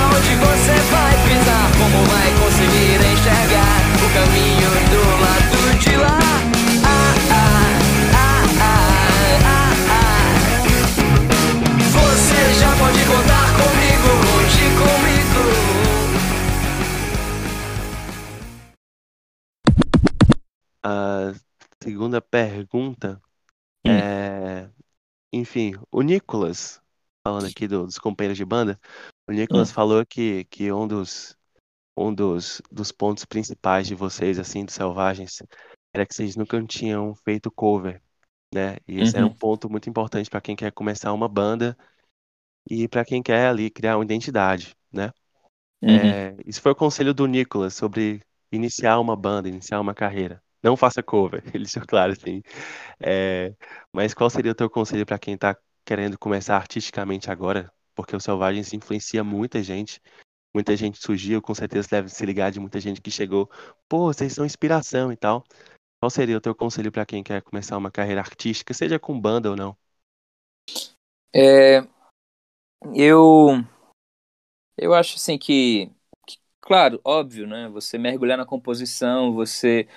[SPEAKER 3] Aonde você vai pisar? Como vai enxergar o caminho do lado de lá? Ah, ah, ah, ah, ah, ah. Você já pode contar comigo, hoje comigo.
[SPEAKER 1] A segunda pergunta
[SPEAKER 2] Hum.
[SPEAKER 1] é. Enfim, o Nicolas, falando aqui do- dos companheiros de banda, o Nicolas
[SPEAKER 2] Hum.
[SPEAKER 1] falou que, que um dos um dos, dos pontos principais de vocês, assim, dos Selvagens, era que vocês nunca tinham feito cover, né? E esse era um
[SPEAKER 2] Uhum.
[SPEAKER 1] ponto muito importante para quem quer começar uma banda e para quem quer ali criar uma identidade, né?
[SPEAKER 2] Uhum.
[SPEAKER 1] É, isso foi o conselho do Nicolas sobre iniciar uma banda, iniciar uma carreira. Não faça cover, (laughs) ele deixou claro assim. É, mas qual seria o teu conselho para quem tá querendo começar artisticamente agora? Porque o Selvagens influencia muita gente. Muita gente surgiu, com certeza deve se ligar de muita gente que chegou. Pô, vocês são inspiração e tal. Qual seria o teu conselho para quem quer começar uma carreira artística, seja com banda ou não?
[SPEAKER 2] É, eu eu acho assim que, que, claro, óbvio, né? Você mergulhar na composição, você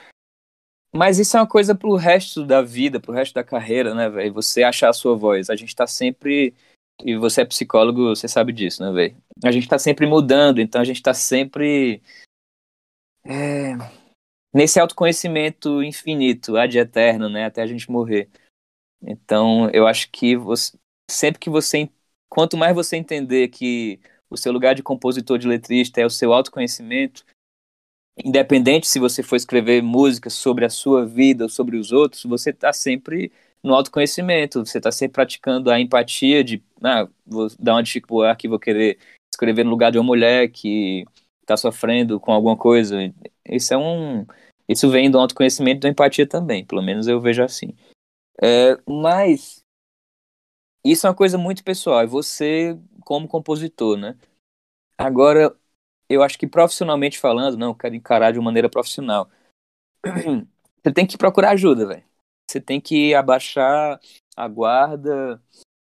[SPEAKER 2] mas isso é uma coisa pro resto da vida, pro resto da carreira, né, velho? Você achar a sua voz. A gente tá sempre e você é psicólogo, você sabe disso, né, velho? A gente tá sempre mudando, então a gente tá sempre é, nesse autoconhecimento infinito, ad eterno, né, até a gente morrer. Então, eu acho que você, sempre que você quanto mais você entender que o seu lugar de compositor de letrista é o seu autoconhecimento, independente se você for escrever música sobre a sua vida ou sobre os outros, você está sempre no autoconhecimento, você está sempre praticando a empatia de, ah, vou dar uma dica aqui, vou querer escrever no lugar de uma mulher que está sofrendo com alguma coisa. Isso é um, isso vem do autoconhecimento da empatia também, pelo menos eu vejo assim. É, mas isso é uma coisa muito pessoal, é você como compositor, né? Agora, eu acho que profissionalmente falando, não, eu quero encarar de uma maneira profissional. (clears throat) Você tem que procurar ajuda, velho. Você tem que abaixar a guarda,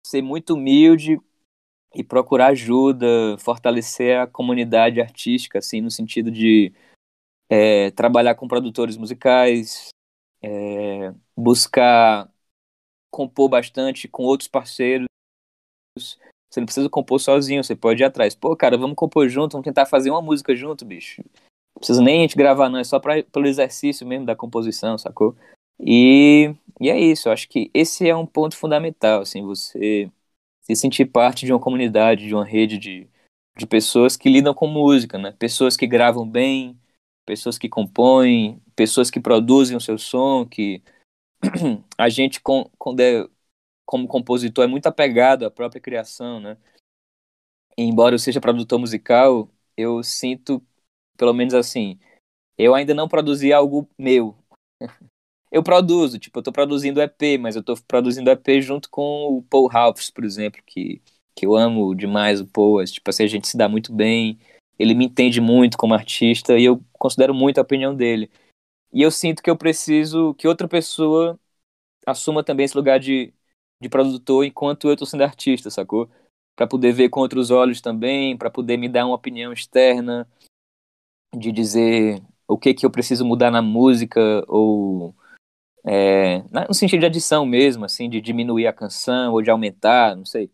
[SPEAKER 2] ser muito humilde e procurar ajuda, fortalecer a comunidade artística, assim, no sentido de é, trabalhar com produtores musicais, é, buscar compor bastante com outros parceiros. Você não precisa compor sozinho, você pode ir atrás. Pô, cara, vamos compor junto, vamos tentar fazer uma música junto, bicho. Não precisa nem a gente gravar, não, é só pra, pelo exercício mesmo da composição, sacou? E, e é isso, eu acho que esse é um ponto fundamental, assim, você se sentir parte de uma comunidade, de uma rede de, de pessoas que lidam com música, né? Pessoas que gravam bem, pessoas que compõem, pessoas que produzem o seu som, que (clears throat) a gente com, com é, como compositor é muito apegado à própria criação, né? Embora eu seja produtor musical, eu sinto, pelo menos assim, eu ainda não produzi algo meu. (laughs) eu produzo, tipo, eu tô produzindo EP, mas eu tô produzindo EP junto com o Paul Ralphs, por exemplo, que, que eu amo demais o Paul, tipo assim, a gente se dá muito bem, ele me entende muito como artista e eu considero muito a opinião dele. E eu sinto que eu preciso que outra pessoa assuma também esse lugar de, de produtor enquanto eu tô sendo artista, sacou? Para poder ver com outros olhos também, para poder me dar uma opinião externa, de dizer o que que eu preciso mudar na música ou é, no sentido de adição mesmo, assim, de diminuir a canção ou de aumentar, não sei.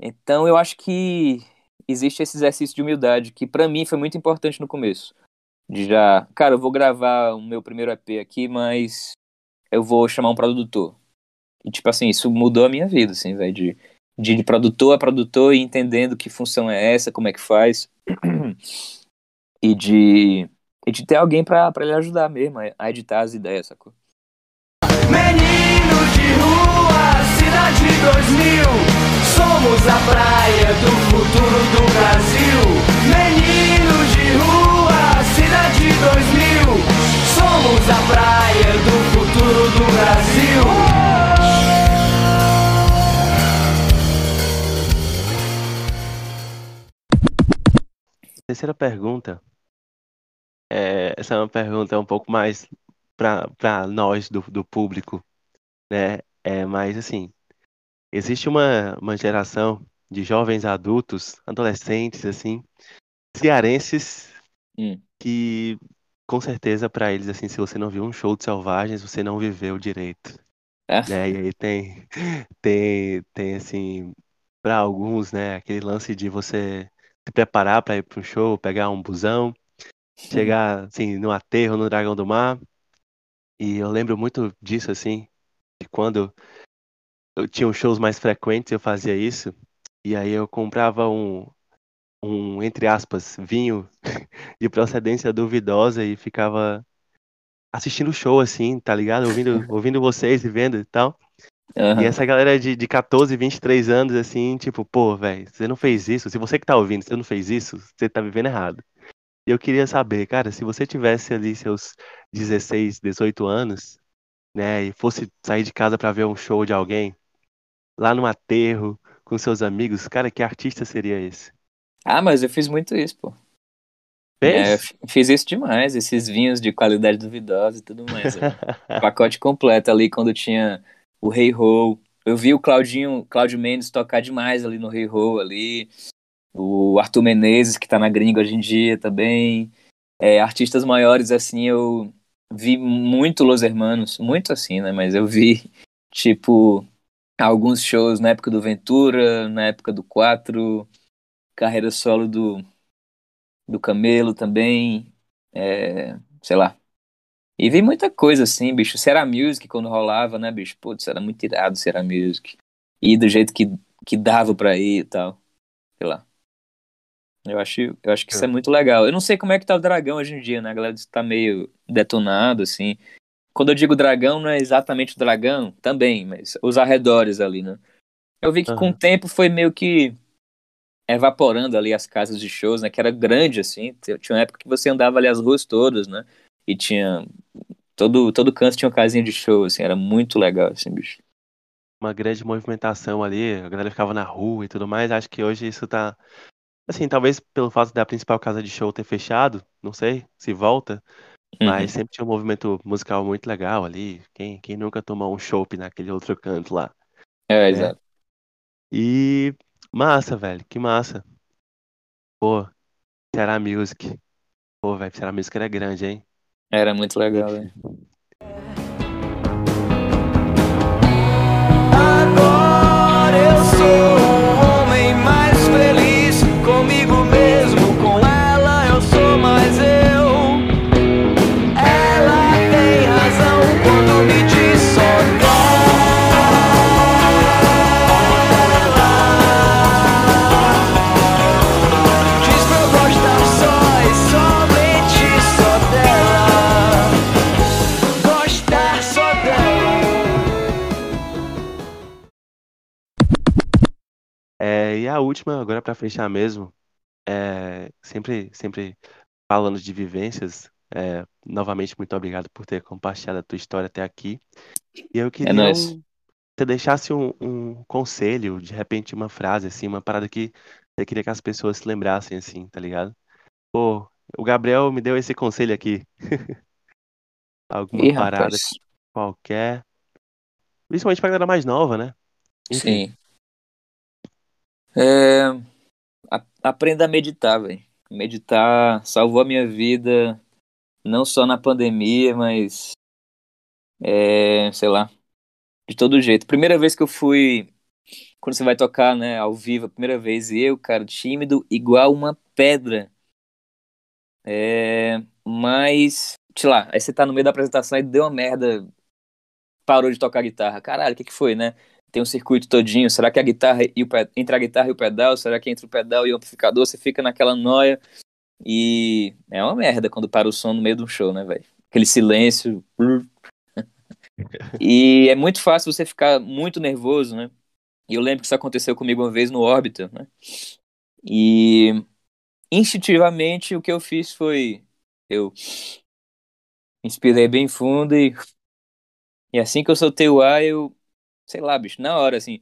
[SPEAKER 2] Então eu acho que existe esse exercício de humildade que para mim foi muito importante no começo. De já, cara, eu vou gravar o meu primeiro EP aqui, mas eu vou chamar um produtor. E tipo assim, isso mudou a minha vida, assim, velho, de, de, de produtor a produtor e entendendo que função é essa, como é que faz. (clears throat) e de e de ter alguém para ele ajudar mesmo a editar as ideias, sacou?
[SPEAKER 3] Menino de rua, cidade 2000 Somos a praia do futuro do Brasil. Menino de rua, cidade 2000 Somos a praia do futuro do Brasil.
[SPEAKER 1] Terceira pergunta. É, essa é uma pergunta um pouco mais para nós do, do público, né? É, mas assim, existe uma, uma geração de jovens adultos, adolescentes, assim, cearenses,
[SPEAKER 2] hum.
[SPEAKER 1] que com certeza para eles, assim, se você não viu um show de selvagens, você não viveu direito.
[SPEAKER 2] É.
[SPEAKER 1] Né? E aí tem, tem, tem assim, para alguns, né, aquele lance de você se preparar para ir para um show, pegar um busão, chegar assim no aterro no Dragão do Mar e eu lembro muito disso, assim, de quando eu tinha shows mais frequentes, eu fazia isso. E aí eu comprava um, um entre aspas, vinho (laughs) de procedência duvidosa e ficava assistindo o show, assim, tá ligado? Ouvindo, (laughs) ouvindo vocês e vendo e tal.
[SPEAKER 2] Uhum.
[SPEAKER 1] E essa galera de, de 14, 23 anos, assim, tipo, pô, velho, você não fez isso. Se você que tá ouvindo, você não fez isso, você tá vivendo errado. E eu queria saber, cara, se você tivesse ali seus 16, 18 anos, né, e fosse sair de casa para ver um show de alguém, lá no aterro, com seus amigos, cara, que artista seria esse?
[SPEAKER 2] Ah, mas eu fiz muito isso, pô.
[SPEAKER 1] Fez?
[SPEAKER 2] É, fiz isso demais, esses vinhos de qualidade duvidosa e tudo mais. (laughs) pacote completo ali quando tinha o Rei hey Ho. Eu vi o Claudinho, Claudio Mendes tocar demais ali no Rei hey Ho ali o Arthur Menezes, que tá na gringa hoje em dia também. É, artistas maiores, assim, eu vi muito Los Hermanos, muito assim, né? Mas eu vi, tipo, alguns shows na época do Ventura, na época do 4, carreira solo do, do Camelo também, é, sei lá. E vi muita coisa assim, bicho. Será Music quando rolava, né, bicho? Putz, era muito irado Será Music. E do jeito que, que dava pra ir e tal. Sei lá. Eu acho, eu acho que isso é. é muito legal. Eu não sei como é que tá o dragão hoje em dia, né? A galera tá meio detonado, assim. Quando eu digo dragão, não é exatamente o dragão, também, mas os arredores ali, né? Eu vi que uhum. com o tempo foi meio que evaporando ali as casas de shows, né? Que era grande, assim. Tinha uma época que você andava ali as ruas todas, né? E tinha. Todo, todo canto tinha uma casinha de show, assim. Era muito legal, assim, bicho.
[SPEAKER 1] Uma grande movimentação ali, a galera ficava na rua e tudo mais. Acho que hoje isso tá Assim, talvez pelo fato da principal casa de show ter fechado, não sei se volta, uhum. mas sempre tinha um movimento musical muito legal ali. Quem, quem nunca tomou um chopp naquele outro canto lá?
[SPEAKER 2] É, né? exato.
[SPEAKER 1] E massa, velho, que massa. Pô, Ceará Music. Pô, velho, Ceará Music era grande, hein?
[SPEAKER 2] Era muito legal, (laughs) velho.
[SPEAKER 1] E a última, agora para fechar mesmo, é, sempre, sempre falando de vivências, é, novamente muito obrigado por ter compartilhado a tua história até aqui. E eu
[SPEAKER 2] É
[SPEAKER 1] queria
[SPEAKER 2] nóis.
[SPEAKER 1] um, que você deixasse um, um conselho, de repente uma frase, assim, uma parada que eu queria que as pessoas se lembrassem, assim, tá ligado? Pô, o Gabriel me deu esse conselho aqui. (laughs) Alguma
[SPEAKER 2] Ih,
[SPEAKER 1] parada
[SPEAKER 2] rapaz.
[SPEAKER 1] qualquer. Principalmente pra galera mais nova, né? Enfim.
[SPEAKER 2] Sim. É, aprenda a meditar, velho. Meditar salvou a minha vida, não só na pandemia, mas, é, sei lá, de todo jeito. Primeira vez que eu fui, quando você vai tocar, né, ao vivo, a primeira vez, e eu, cara, tímido, igual uma pedra. É, mas, sei lá, aí você tá no meio da apresentação e deu uma merda, parou de tocar guitarra. Caralho, o que que foi, né? Tem um circuito todinho, será que a guitarra e o entre a guitarra e o pedal, será que entre o pedal e o amplificador, você fica naquela noia e é uma merda quando para o som no meio de um show, né, velho? Aquele silêncio. (laughs) E é muito fácil você ficar muito nervoso, né? E eu lembro que isso aconteceu comigo uma vez no Orbiter, né? E instintivamente o que eu fiz foi eu inspirei bem fundo e e assim que eu soltei o ar, eu sei lá, bicho, na hora assim,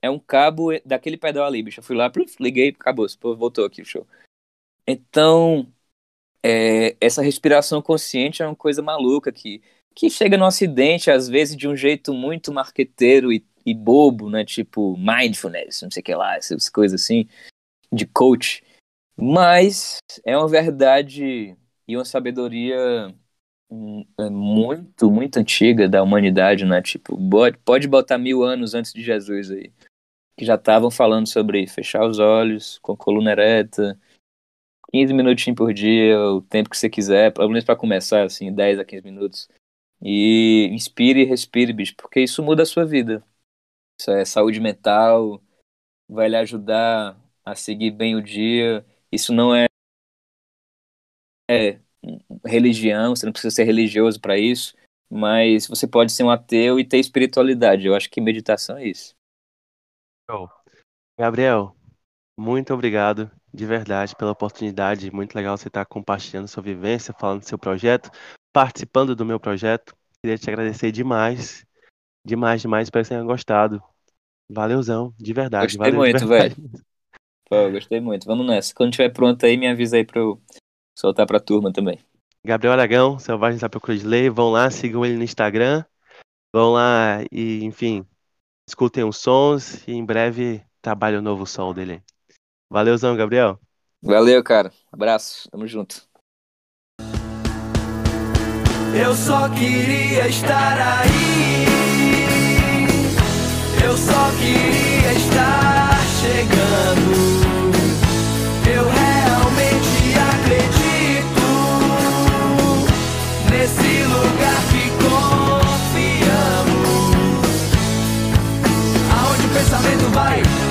[SPEAKER 2] é um cabo daquele pedal ali, bicho. Eu fui lá, pluf, liguei, acabou, voltou aqui o show. Então, é, essa respiração consciente é uma coisa maluca que, que chega no acidente, às vezes, de um jeito muito marqueteiro e, e bobo, né? Tipo mindfulness, não sei o que lá, essas coisas assim, de coach. Mas é uma verdade e uma sabedoria muito, muito antiga da humanidade, né? Tipo, pode, pode botar mil anos antes de Jesus aí. Que já estavam falando sobre fechar os olhos com a coluna ereta, 15 minutinhos por dia, o tempo que você quiser, pelo menos para começar, assim, 10 a 15 minutos. E inspire e respire, bicho, porque isso muda a sua vida. Isso é saúde mental, vai lhe ajudar a seguir bem o dia. Isso não é, é religião, você não precisa ser religioso para isso, mas você pode ser um ateu e ter espiritualidade. Eu acho que meditação é isso.
[SPEAKER 1] Show. Gabriel, muito obrigado de verdade pela oportunidade. Muito legal você estar compartilhando sua vivência, falando do seu projeto, participando do meu projeto. Queria te agradecer demais, demais, demais. Espero que você tenha gostado. Valeuzão, de verdade.
[SPEAKER 2] Gostei
[SPEAKER 1] valeu
[SPEAKER 2] muito,
[SPEAKER 1] verdade.
[SPEAKER 2] Pô, gostei muito. Vamos nessa. Quando tiver pronto aí, me avisa aí pra eu soltar pra turma também.
[SPEAKER 1] Gabriel Aragão, Selvagens da Procura de Lei. Vão lá, sigam ele no Instagram. Vão lá e, enfim, escutem os sons e em breve trabalhe o novo som dele. Valeuzão, Gabriel.
[SPEAKER 2] Valeu, cara. Abraço. Tamo junto.
[SPEAKER 3] Eu só queria estar aí. Eu só queria pensamento vai.